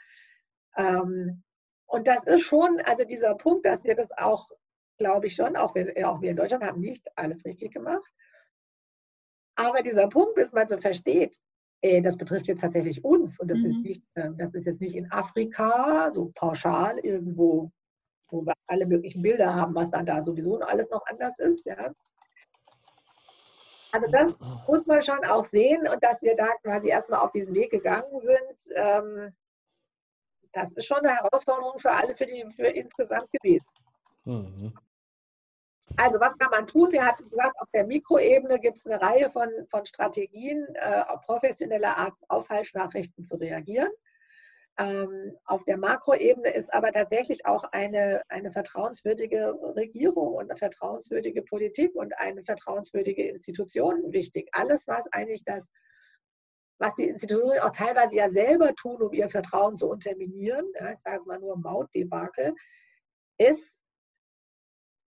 Ähm, und das ist schon, also dieser Punkt, dass wir das auch, glaube ich schon, auch wir, auch wir in Deutschland haben nicht alles richtig gemacht. Aber dieser Punkt, bis man so versteht, ey, das betrifft jetzt tatsächlich uns und das, mhm. ist nicht, ähm, das ist jetzt nicht in Afrika so pauschal irgendwo, wo wir alle möglichen Bilder haben, was dann da sowieso alles noch anders ist. Ja. Also das muss man schon auch sehen und dass wir da quasi erstmal auf diesen Weg gegangen sind, ähm, das ist schon eine Herausforderung für alle, für, die, für insgesamt gewesen. Mhm. Also was kann man tun? Wir hatten gesagt, auf der Mikroebene gibt es eine Reihe von, von Strategien, äh, auf professionelle Art auf Falschnachrichten zu reagieren. Ähm, auf der Makroebene ist aber tatsächlich auch eine, eine vertrauenswürdige Regierung und eine vertrauenswürdige Politik und eine vertrauenswürdige Institution wichtig. Alles, was eigentlich das, was die Institutionen auch teilweise ja selber tun, um ihr Vertrauen zu unterminieren, ich sage es mal nur Mautdebakel, ist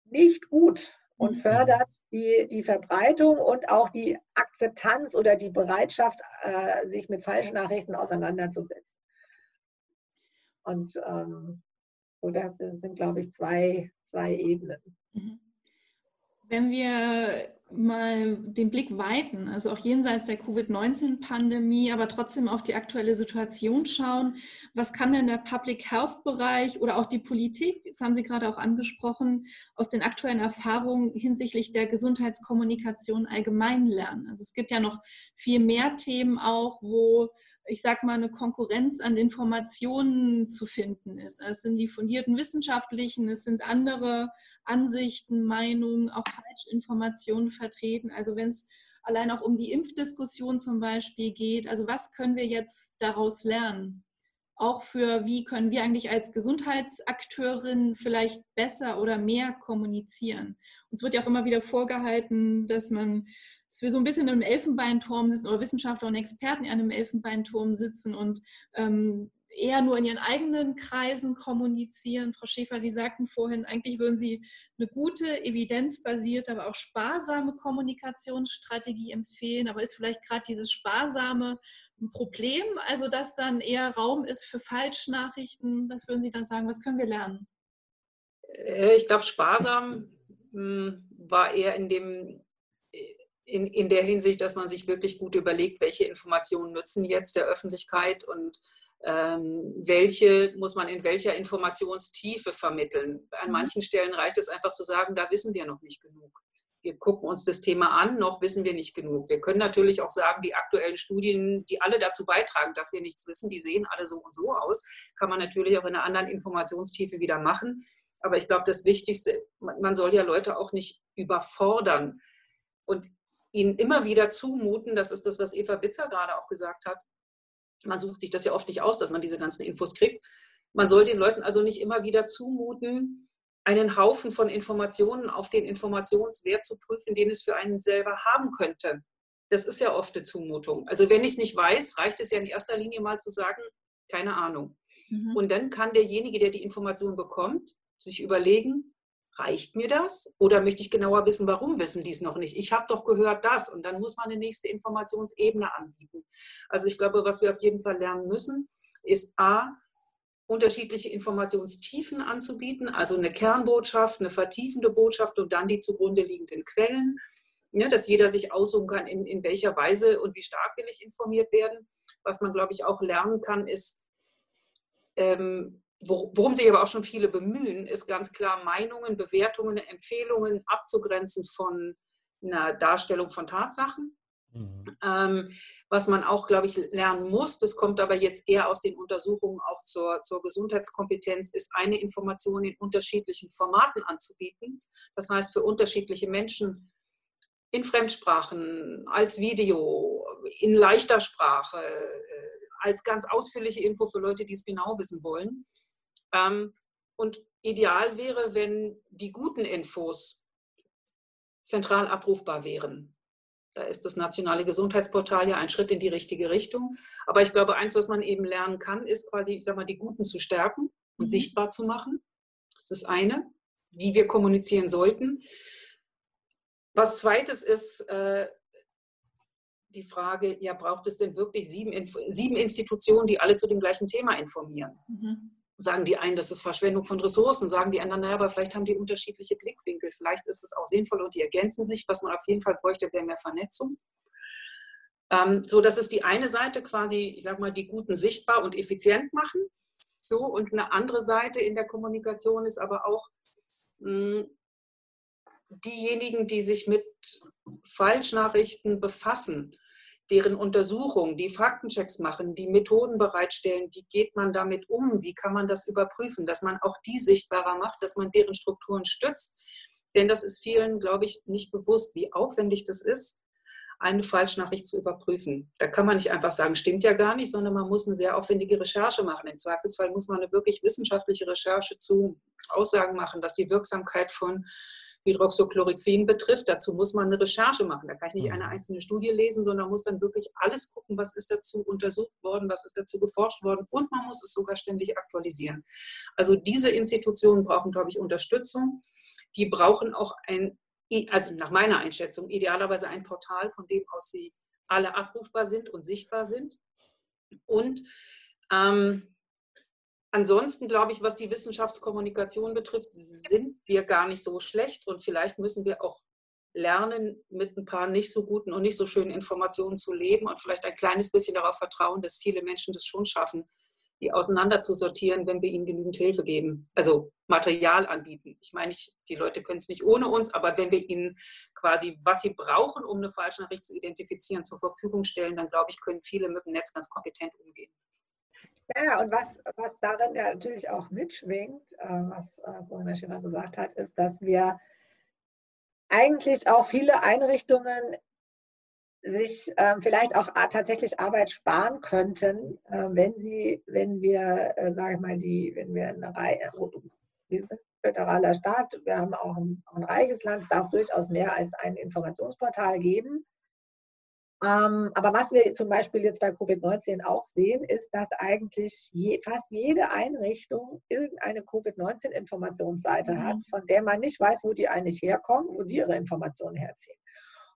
nicht gut und mhm. fördert die, die Verbreitung und auch die Akzeptanz oder die Bereitschaft, äh, sich mit falschen Nachrichten auseinanderzusetzen. Und ähm, so das sind, glaube ich, zwei, zwei Ebenen. Mhm. Wenn wir mal den Blick weiten, also auch jenseits der Covid-19-Pandemie, aber trotzdem auf die aktuelle Situation schauen, was kann denn der Public Health-Bereich oder auch die Politik, das haben Sie gerade auch angesprochen, aus den aktuellen Erfahrungen hinsichtlich der Gesundheitskommunikation allgemein lernen? Also es gibt ja noch viel mehr Themen auch, wo ich sage mal, eine Konkurrenz an Informationen zu finden ist. Es sind die fundierten wissenschaftlichen, es sind andere Ansichten, Meinungen, auch Falschinformationen vertreten. Also wenn es allein auch um die Impfdiskussion zum Beispiel geht, also was können wir jetzt daraus lernen? Auch für, wie können wir eigentlich als Gesundheitsakteurin vielleicht besser oder mehr kommunizieren? Uns wird ja auch immer wieder vorgehalten, dass man dass wir so ein bisschen im Elfenbeinturm sitzen oder Wissenschaftler und Experten in einem Elfenbeinturm sitzen und ähm, eher nur in ihren eigenen Kreisen kommunizieren. Frau Schäfer, Sie sagten vorhin, eigentlich würden Sie eine gute, evidenzbasierte, aber auch sparsame Kommunikationsstrategie empfehlen. Aber ist vielleicht gerade dieses Sparsame ein Problem? Also, dass dann eher Raum ist für Falschnachrichten? Was würden Sie dann sagen? Was können wir lernen? Äh, ich glaube, sparsam hm, war eher in dem in, in der Hinsicht, dass man sich wirklich gut überlegt, welche Informationen nützen jetzt der Öffentlichkeit und ähm, welche muss man in welcher Informationstiefe vermitteln. An mhm. manchen Stellen reicht es einfach zu sagen, da wissen wir noch nicht genug. Wir gucken uns das Thema an, noch wissen wir nicht genug. Wir können natürlich auch sagen, die aktuellen Studien, die alle dazu beitragen, dass wir nichts wissen, die sehen alle so und so aus, kann man natürlich auch in einer anderen Informationstiefe wieder machen. Aber ich glaube, das Wichtigste, man soll ja Leute auch nicht überfordern. Und ihnen immer wieder zumuten, das ist das, was Eva Bitzer gerade auch gesagt hat. Man sucht sich das ja oft nicht aus, dass man diese ganzen Infos kriegt. Man soll den Leuten also nicht immer wieder zumuten, einen Haufen von Informationen auf den Informationswert zu prüfen, den es für einen selber haben könnte. Das ist ja oft eine Zumutung. Also wenn ich es nicht weiß, reicht es ja in erster Linie mal zu sagen, keine Ahnung. Mhm. Und dann kann derjenige, der die Information bekommt, sich überlegen, reicht mir das? Oder möchte ich genauer wissen, warum wissen die es noch nicht? Ich habe doch gehört das und dann muss man eine nächste Informationsebene anbieten. Also ich glaube, was wir auf jeden Fall lernen müssen, ist A, unterschiedliche Informationstiefen anzubieten, also eine Kernbotschaft, eine vertiefende Botschaft und dann die zugrunde liegenden Quellen, ja, dass jeder sich aussuchen kann, in, in welcher Weise und wie stark will ich informiert werden. Was man, glaube ich, auch lernen kann, ist, ähm, Worum sich aber auch schon viele bemühen, ist ganz klar Meinungen, Bewertungen, Empfehlungen abzugrenzen von einer Darstellung von Tatsachen. Mhm. Ähm, was man auch, glaube ich, lernen muss, das kommt aber jetzt eher aus den Untersuchungen auch zur, zur Gesundheitskompetenz, ist eine Information in unterschiedlichen Formaten anzubieten. Das heißt, für unterschiedliche Menschen in Fremdsprachen, als Video, in leichter Sprache, äh, als ganz ausführliche Info für Leute, die es genau wissen wollen. Ähm, und ideal wäre, wenn die guten Infos zentral abrufbar wären. Da ist das nationale Gesundheitsportal ja ein Schritt in die richtige Richtung. Aber ich glaube, eins, was man eben lernen kann, ist quasi, ich sag mal, die Guten zu stärken und mhm. sichtbar zu machen. Das ist das eine, wie wir kommunizieren sollten. Was zweites ist äh, die Frage, ja, braucht es denn wirklich sieben, sieben Institutionen, die alle zu dem gleichen Thema informieren? Mhm sagen die einen, das ist Verschwendung von Ressourcen, sagen die anderen, naja, aber vielleicht haben die unterschiedliche Blickwinkel, vielleicht ist es auch sinnvoll und die ergänzen sich. Was man auf jeden Fall bräuchte, wäre mehr Vernetzung. Ähm, so, das ist die eine Seite quasi, ich sage mal, die Guten sichtbar und effizient machen. So, und eine andere Seite in der Kommunikation ist aber auch mh, hm, diejenigen, die sich mit Falschnachrichten befassen, deren Untersuchung, die Faktenchecks machen, die Methoden bereitstellen, wie geht man damit um, wie kann man das überprüfen, dass man auch die sichtbarer macht, dass man deren Strukturen stützt. Denn das ist vielen, glaube ich, nicht bewusst, wie aufwendig das ist, eine Falschnachricht zu überprüfen. Da kann man nicht einfach sagen, stimmt ja gar nicht, sondern man muss eine sehr aufwendige Recherche machen. Im Zweifelsfall muss man eine wirklich wissenschaftliche Recherche zu Aussagen machen, dass die Wirksamkeit von Hydroxychloroquin betrifft. Dazu muss man eine Recherche machen. Da kann ich nicht eine mhm. einzelne Studie lesen, sondern muss dann wirklich alles gucken, was ist dazu untersucht worden, was ist dazu geforscht worden und man muss es sogar ständig aktualisieren. Also diese Institutionen brauchen, glaube ich, Unterstützung. Die brauchen auch ein also nach meiner Einschätzung, idealerweise ein Portal, von dem aus sie alle abrufbar sind und sichtbar sind. Und ähm, ansonsten glaube ich, was die Wissenschaftskommunikation betrifft, sind wir gar nicht so schlecht und vielleicht müssen wir auch lernen, mit ein paar nicht so guten und nicht so schönen Informationen zu leben und vielleicht ein kleines bisschen darauf vertrauen, dass viele Menschen das schon schaffen, die auseinander zu sortieren, wenn wir ihnen genügend Hilfe geben, also Material anbieten. Ich meine, ich, die Leute können es nicht ohne uns, aber wenn wir ihnen quasi, was sie brauchen, um eine Falschnachricht zu identifizieren, zur Verfügung stellen, dann glaube ich, können viele mit dem Netz ganz kompetent umgehen. Ja, und was, was darin ja natürlich auch mitschwingt, äh, was äh, Corinna Schäfer gesagt hat, ist, dass wir eigentlich auch viele Einrichtungen sich äh, vielleicht auch tatsächlich Arbeit sparen könnten, äh, wenn sie, wenn wir, äh, sage ich mal, die, wenn wir eine Reihe, wir sind föderaler Staat, wir haben auch ein, ein reiches Land, es darf durchaus mehr als ein Informationsportal geben. Ähm, aber was wir zum Beispiel jetzt bei Covid-19 auch sehen, ist, dass eigentlich je, fast jede Einrichtung irgendeine Covid-19-Informationsseite mhm. hat, von der man nicht weiß, wo die eigentlich herkommen, wo sie ihre Informationen herziehen.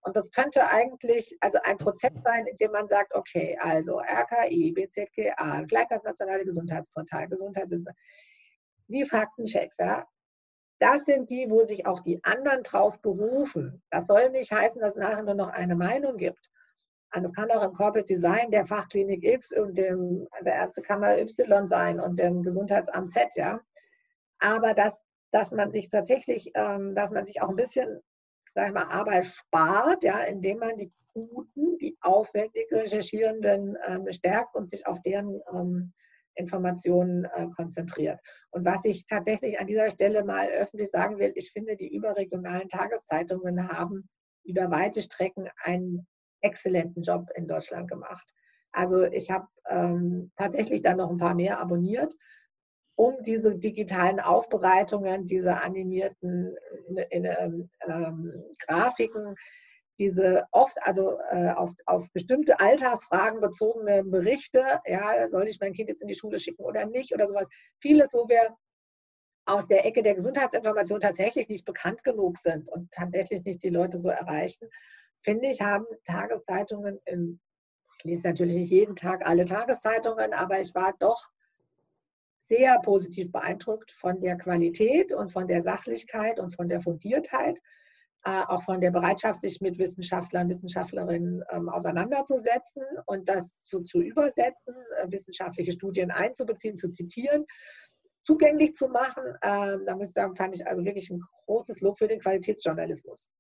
Und das könnte eigentlich also ein Prozess sein, in dem man sagt, okay, also RKI, BZGA, vielleicht das Nationale Gesundheitsportal, Gesundheitswissenschaft, die Faktenchecks, ja, das sind die, wo sich auch die anderen drauf berufen. Das soll nicht heißen, dass es nachher nur noch eine Meinung gibt. Es kann auch im Corporate Design der Fachklinik X und dem, der Ärztekammer Y sein und dem Gesundheitsamt Z, ja. Aber dass, dass man sich tatsächlich, ähm, dass man sich auch ein bisschen sag ich mal, Arbeit spart, ja, indem man die guten, die aufwendig Recherchierenden ähm, stärkt und sich auf deren ähm, Informationen äh, konzentriert. Und was ich tatsächlich an dieser Stelle mal öffentlich sagen will, ich finde, die überregionalen Tageszeitungen haben über weite Strecken einen exzellenten Job in Deutschland gemacht. Also ich habe ähm, tatsächlich dann noch ein paar mehr abonniert um diese digitalen Aufbereitungen, diese animierten in, in, ähm, ähm, Grafiken, diese oft, also äh, auf, auf bestimmte Altersfragen bezogene Berichte, ja, soll ich mein Kind jetzt in die Schule schicken oder nicht oder sowas. Vieles, wo wir aus der Ecke der Gesundheitsinformation tatsächlich nicht bekannt genug sind und tatsächlich nicht die Leute so erreichen, finde ich, haben Tageszeitungen, in, ich lese natürlich nicht jeden Tag alle Tageszeitungen, aber ich war doch sehr positiv beeindruckt von der Qualität und von der Sachlichkeit und von der Fundiertheit, äh, auch von der Bereitschaft, sich mit Wissenschaftlern, Wissenschaftlerinnen ähm, auseinanderzusetzen und das zu, zu übersetzen, äh, wissenschaftliche Studien einzubeziehen, zu zitieren, zugänglich zu machen. Ähm, da muss ich sagen, fand ich also wirklich ein großes Lob für den Qualitätsjournalismus.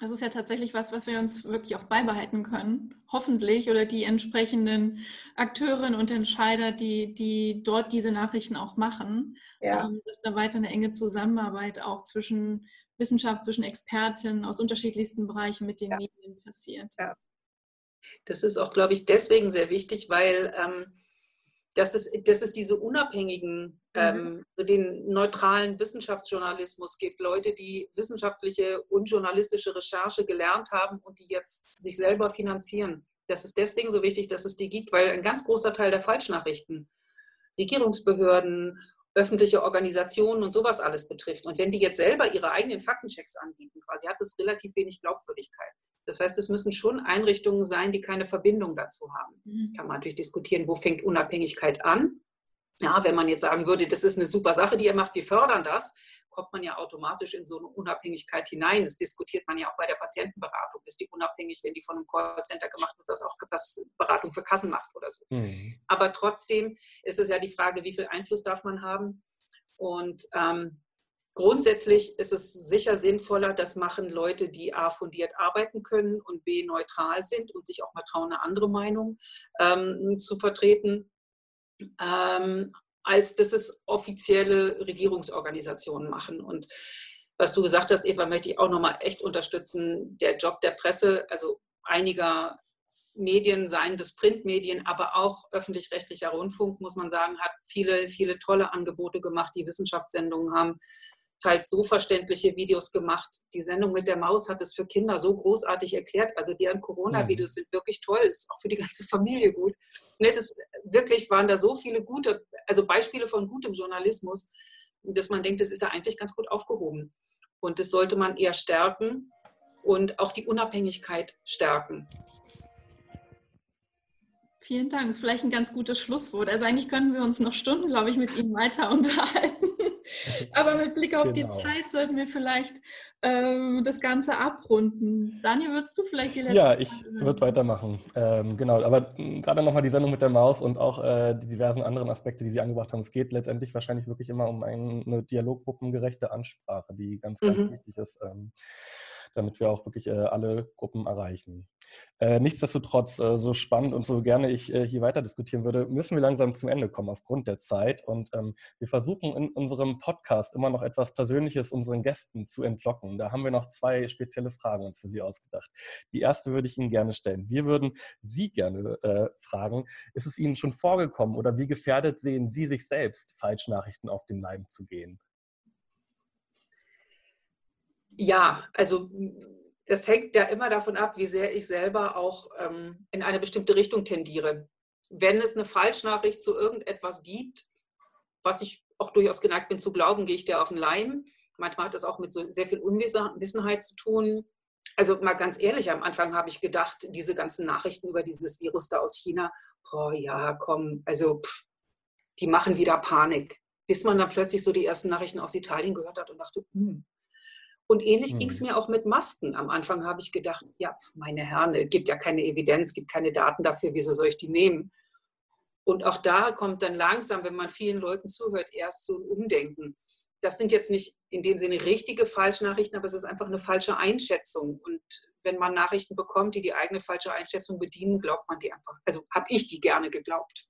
Das ist ja tatsächlich was, was wir uns wirklich auch beibehalten können, hoffentlich, oder die entsprechenden Akteurinnen und Entscheider, die, die dort diese Nachrichten auch machen, ja. Ähm, dass da weiter eine enge Zusammenarbeit auch zwischen Wissenschaft, zwischen Experten aus unterschiedlichsten Bereichen mit den ja. Medien passiert. Ja. Das ist auch, glaube ich, deswegen sehr wichtig, weil ähm, dass es, dass es diese unabhängigen, mhm. ähm, den neutralen Wissenschaftsjournalismus gibt, Leute, die wissenschaftliche und journalistische Recherche gelernt haben und die jetzt sich selber finanzieren. Das ist deswegen so wichtig, dass es die gibt, weil ein ganz großer Teil der Falschnachrichten, Regierungsbehörden, öffentliche Organisationen und sowas alles betrifft. Und wenn die jetzt selber ihre eigenen Faktenchecks anbieten, quasi hat das relativ wenig Glaubwürdigkeit. Das heißt, es müssen schon Einrichtungen sein, die keine Verbindung dazu haben. Mhm. Kann man natürlich diskutieren, wo fängt Unabhängigkeit an. Ja, wenn man jetzt sagen würde, das ist eine super Sache, die ihr macht, wir fördern das, kommt man ja automatisch in so eine Unabhängigkeit hinein. Das diskutiert man ja auch bei der Patientenberatung. Ist die unabhängig, wenn die von einem Callcenter gemacht wird, das auch das Beratung für Kassen macht oder so. Mhm. Aber trotzdem ist es ja die Frage, wie viel Einfluss darf man haben? Und ähm, Grundsätzlich ist es sicher sinnvoller, das machen Leute, die A fundiert arbeiten können und B neutral sind und sich auch mal trauen, eine andere Meinung ähm, zu vertreten, ähm, als dass es offizielle Regierungsorganisationen machen. Und was du gesagt hast, Eva, möchte ich auch nochmal echt unterstützen. Der Job der Presse, also einiger Medien, seien das Printmedien, aber auch öffentlich-rechtlicher Rundfunk, muss man sagen, hat viele, viele tolle Angebote gemacht, die Wissenschaftssendungen haben teils so verständliche Videos gemacht. Die Sendung mit der Maus hat es für Kinder so großartig erklärt. Also deren Corona-Videos mhm. sind wirklich toll, ist auch für die ganze Familie gut. Ne, das, wirklich waren da so viele gute, also Beispiele von gutem Journalismus, dass man denkt, das ist ja eigentlich ganz gut aufgehoben. Und das sollte man eher stärken und auch die Unabhängigkeit stärken. Vielen Dank. Das ist vielleicht ein ganz gutes Schlusswort. Also eigentlich können wir uns noch Stunden, glaube ich, mit Ihnen weiter (laughs) unterhalten. (laughs) Aber mit Blick auf genau. die Zeit sollten wir vielleicht ähm, das Ganze abrunden. Daniel, würdest du vielleicht die letzte Ja, ich würde weitermachen. Ähm, genau, aber gerade nochmal die Sendung mit der Maus und auch äh, die diversen anderen Aspekte, die Sie angebracht haben. Es geht letztendlich wahrscheinlich wirklich immer um eine dialoggruppengerechte Ansprache, die ganz, ganz mhm. wichtig ist. Ähm, damit wir auch wirklich äh, alle Gruppen erreichen. Äh, nichtsdestotrotz, äh, so spannend und so gerne ich hier weiter diskutieren würde, müssen wir langsam zum Ende kommen aufgrund der Zeit. Und ähm, wir versuchen in unserem Podcast immer noch etwas Persönliches unseren Gästen zu entlocken. Da haben wir noch zwei spezielle Fragen uns für Sie ausgedacht. Die erste würde ich Ihnen gerne stellen. Wir würden Sie gerne äh, fragen, ist es Ihnen schon vorgekommen oder wie gefährdet sehen Sie sich selbst, Falschnachrichten auf den Leim zu gehen? Ja, also das hängt ja immer davon ab, wie sehr ich selber auch ähm, in eine bestimmte Richtung tendiere. Wenn es eine Falschnachricht zu irgendetwas gibt, was ich auch durchaus geneigt bin zu glauben, gehe ich der auf den Leim. Manchmal hat das auch mit so sehr viel Unwissenheit zu tun. Also mal ganz ehrlich, am Anfang habe ich gedacht, diese ganzen Nachrichten über dieses Virus da aus China, boah, ja, komm, also pff, die machen wieder Panik. Bis man dann plötzlich so die ersten Nachrichten aus Italien gehört hat und dachte, hm, und ähnlich hm. ging es mir auch mit Masken. Am Anfang habe ich gedacht, ja, meine Herren, es gibt ja keine Evidenz, gibt keine Daten dafür, wieso soll ich die nehmen? Und auch da kommt dann langsam, wenn man vielen Leuten zuhört, erst so ein Umdenken. Das sind jetzt nicht in dem Sinne richtige Falschnachrichten, aber es ist einfach eine falsche Einschätzung. Und wenn man Nachrichten bekommt, die die eigene falsche Einschätzung bedienen, glaubt man die einfach. Also habe ich die gerne geglaubt.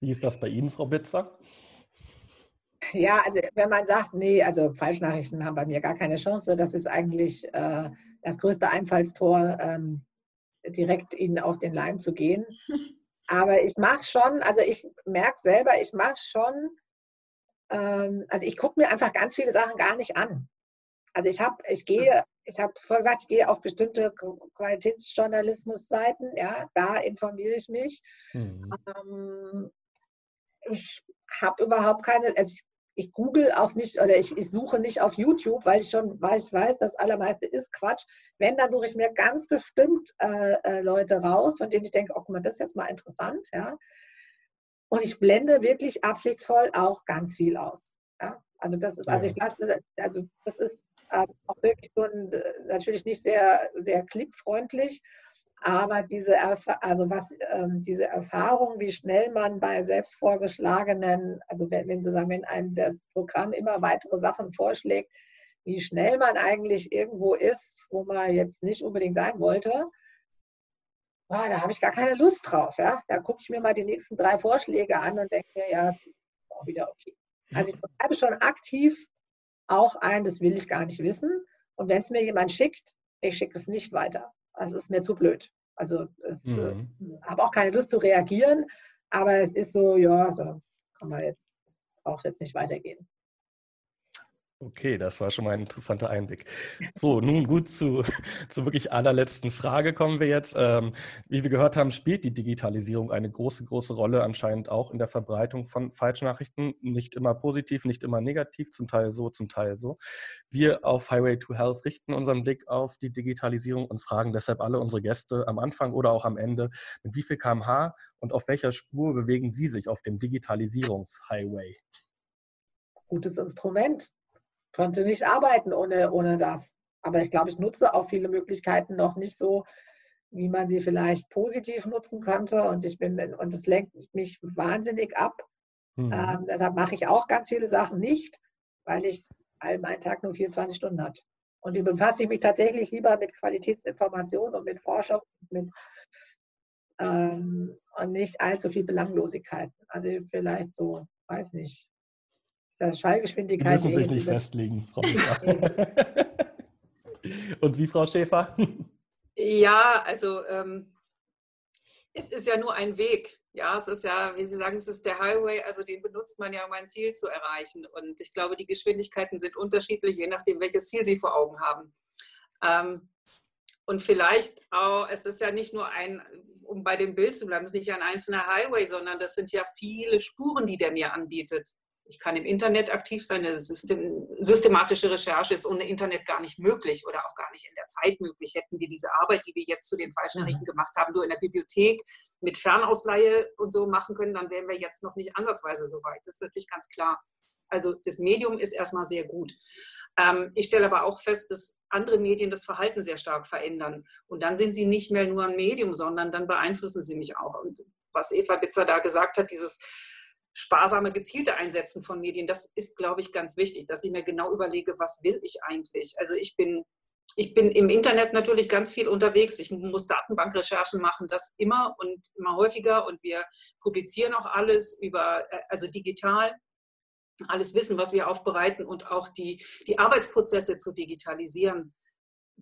Wie ist das bei Ihnen, Frau Bitzer? Ja, also wenn man sagt, nee, also Falschnachrichten haben bei mir gar keine Chance, das ist eigentlich äh, das größte Einfallstor, ähm, direkt ihnen auf den Leim zu gehen. (laughs) Aber ich mache schon, also ich merke selber, ich mache schon, ähm, also ich gucke mir einfach ganz viele Sachen gar nicht an. Also ich habe, ich gehe, ich habe vorher gesagt, ich gehe auf bestimmte Qualitätsjournalismusseiten, ja, da informiere ich mich. Mhm. Ähm, ich habe überhaupt keine, also ich ich google auch nicht oder ich, ich, suche nicht auf YouTube, weil ich schon weil ich weiß, das allermeiste ist Quatsch. Wenn, dann suche ich mir ganz bestimmt äh, äh, Leute raus, von denen ich denke, oh, guck mal, das ist jetzt mal interessant. Ja? Und ich blende wirklich absichtsvoll auch ganz viel aus. Ja? Also das ist, also ich lasse, also das ist äh, auch wirklich so ein, natürlich nicht sehr, sehr klickfreundlich, aber diese, also was, ähm, diese Erfahrung, wie schnell man bei selbst vorgeschlagenen, also wenn, wenn sozusagen, wenn einem das Programm immer weitere Sachen vorschlägt, wie schnell man eigentlich irgendwo ist, wo man jetzt nicht unbedingt sein wollte, boah, da habe ich gar keine Lust drauf. Ja? Da gucke ich mir mal die nächsten drei Vorschläge an und denke mir, ja, auch wieder okay. Also ich schreibe schon aktiv auch ein, das will ich gar nicht wissen. Und wenn es mir jemand schickt, ich schicke es nicht weiter. Das ist mir zu blöd. Also ich äh, mhm. habe auch keine Lust zu reagieren, aber es ist so, ja, da kann man jetzt, braucht jetzt nicht weitergehen. Okay, das war schon mal ein interessanter Einblick. So, nun gut zu, (laughs) zur wirklich allerletzten Frage kommen wir jetzt. Ähm, wie wir gehört haben, spielt die Digitalisierung eine große, große Rolle anscheinend auch in der Verbreitung von Falschnachrichten. Nicht immer positiv, nicht immer negativ, zum Teil so, zum Teil so. Wir auf Highway to Health richten unseren Blick auf die Digitalisierung und fragen deshalb alle unsere Gäste am Anfang oder auch am Ende, mit wie viel kmh und auf welcher Spur bewegen Sie sich auf dem Digitalisierungshighway? Gutes Instrument konnte nicht arbeiten ohne, ohne das. Aber ich glaube, ich nutze auch viele Möglichkeiten noch nicht so, wie man sie vielleicht positiv nutzen könnte. Und ich bin, und es lenkt mich wahnsinnig ab. Mhm. Ähm, deshalb mache ich auch ganz viele Sachen nicht. weil ich all mein Tag nur 24 Stunden hat. Und die befasse ich mich tatsächlich lieber mit Qualitätsinformation und mit Forschung und, mit, ähm, und nicht allzu viel Belanglosigkeiten. Also vielleicht so, weiß nicht, ist das Schallgeschwindigkeit. Sie müssen sich nicht festlegen, (laughs) Frau Schäfer. und Sie, Frau Schäfer? Ja, also ähm, es ist ja nur ein Weg. Ja, es ist ja, wie Sie sagen, es ist der Highway, also den benutzt man ja, um ein Ziel zu erreichen. Und ich glaube, die Geschwindigkeiten sind unterschiedlich, je nachdem, welches Ziel Sie vor Augen haben. Ähm, und vielleicht auch, es ist ja nicht nur ein, um bei dem Bild zu bleiben, es ist nicht ein einzelner Highway, sondern das sind ja viele Spuren, die der mir anbietet. Ich kann im Internet aktiv sein. Eine System, systematische Recherche ist ohne Internet gar nicht möglich oder auch gar nicht in der Zeit möglich. Hätten wir diese Arbeit, die wir jetzt zu den Falschnachrichten mhm. gemacht haben, nur in der Bibliothek mit Fernausleihe und so machen können, dann wären wir jetzt noch nicht ansatzweise so weit. Das ist natürlich ganz klar. Also das Medium ist erstmal sehr gut. Ähm, ich stelle aber auch fest, dass andere Medien das Verhalten sehr stark verändern. Und dann sind sie nicht mehr nur ein Medium, sondern dann beeinflussen sie mich auch. Und was Eva Bitzer da gesagt hat, dieses sparsame, gezielte Einsetzen von Medien, das ist, glaube ich, ganz wichtig, dass ich mir genau überlege, was will ich eigentlich? Also ich bin, ich bin im Internet natürlich ganz viel unterwegs. Ich muss Datenbankrecherchen machen, das immer und immer häufiger. Und wir publizieren auch alles über, äh, also digital, alles Wissen, was wir aufbereiten und auch die, die Arbeitsprozesse zu digitalisieren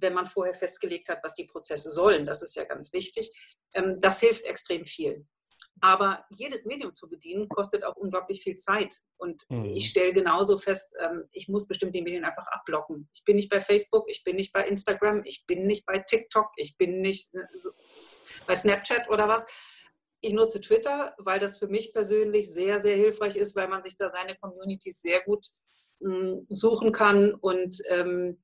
wenn man vorher festgelegt hat, was die Prozesse sollen. Das ist ja ganz wichtig. Ähm, das hilft extrem viel. Aber jedes Medium zu bedienen, kostet auch unglaublich viel Zeit. Und mhm. ich stelle genauso fest, ähm, ich muss bestimmte Medien einfach abblocken. Ich bin nicht bei Facebook, ich bin nicht bei Instagram, ich bin nicht bei TikTok, ich bin nicht äh, bei Snapchat oder was. Ich nutze Twitter, weil das für mich persönlich sehr, sehr hilfreich ist, weil man sich da seine Communities sehr gut hm, suchen kann und ähm,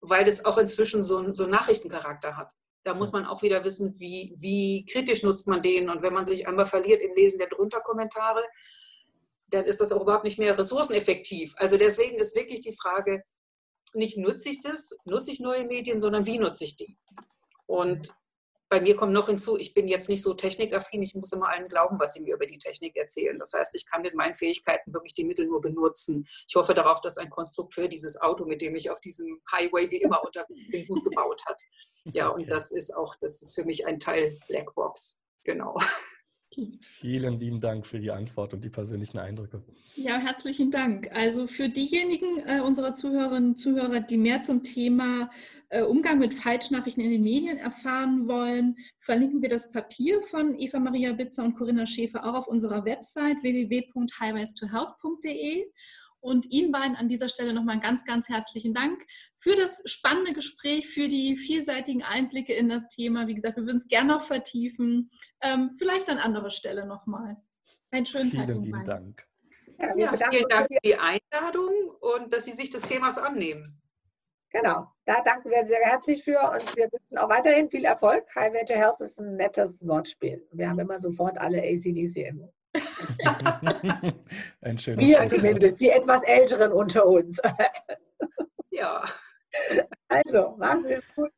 weil das auch inzwischen so, so einen Nachrichtencharakter hat da muss man auch wieder wissen, wie, wie kritisch nutzt man den. Und wenn man sich einmal verliert im Lesen der drunter Kommentare, dann ist das auch überhaupt nicht mehr ressourceneffektiv. Also deswegen ist wirklich die Frage, nicht nutze ich das, nutze ich neue Medien, sondern wie nutze ich die? Und bei mir kommt noch hinzu, ich bin jetzt nicht so technikaffin, ich muss immer allen glauben, was sie mir über die Technik erzählen. Das heißt, ich kann mit meinen Fähigkeiten wirklich die Mittel nur benutzen. Ich hoffe darauf, dass ein Konstrukteur dieses Auto, mit dem ich auf diesem Highway wie immer unterwegs (laughs) bin, gut gebaut hat. Ja, und das ist auch, das ist für mich ein Teil Blackbox. Genau. Vielen lieben Dank für die Antwort und die persönlichen Eindrücke. Ja, herzlichen Dank. Also für diejenigen äh, unserer Zuhörerinnen und Zuhörer, die mehr zum Thema äh, Umgang mit Falschnachrichten in den Medien erfahren wollen, verlinken wir das Papier von Eva Maria Bitzer und Corinna Schäfer auch auf unserer Website www.highways2health.de. Und Ihnen beiden an dieser Stelle nochmal einen ganz, ganz herzlichen Dank für das spannende Gespräch, für die vielseitigen Einblicke in das Thema. Wie gesagt, wir würden es gerne noch vertiefen. Ähm, vielleicht an anderer Stelle nochmal. Einen schönen Vielen Tag. Vielen lieben Dank. Ja, ja vielen Dank für die Einladung und dass Sie sich des Themas annehmen. Genau, da danken wir sehr herzlich für und wir wünschen auch weiterhin viel Erfolg. High Venture Health ist ein nettes Wortspiel. Wir haben immer sofort alle ACDC im (laughs) Ein schönes Wir zumindest, die etwas Älteren unter uns. ja. (laughs) Also, machen Sie es gut.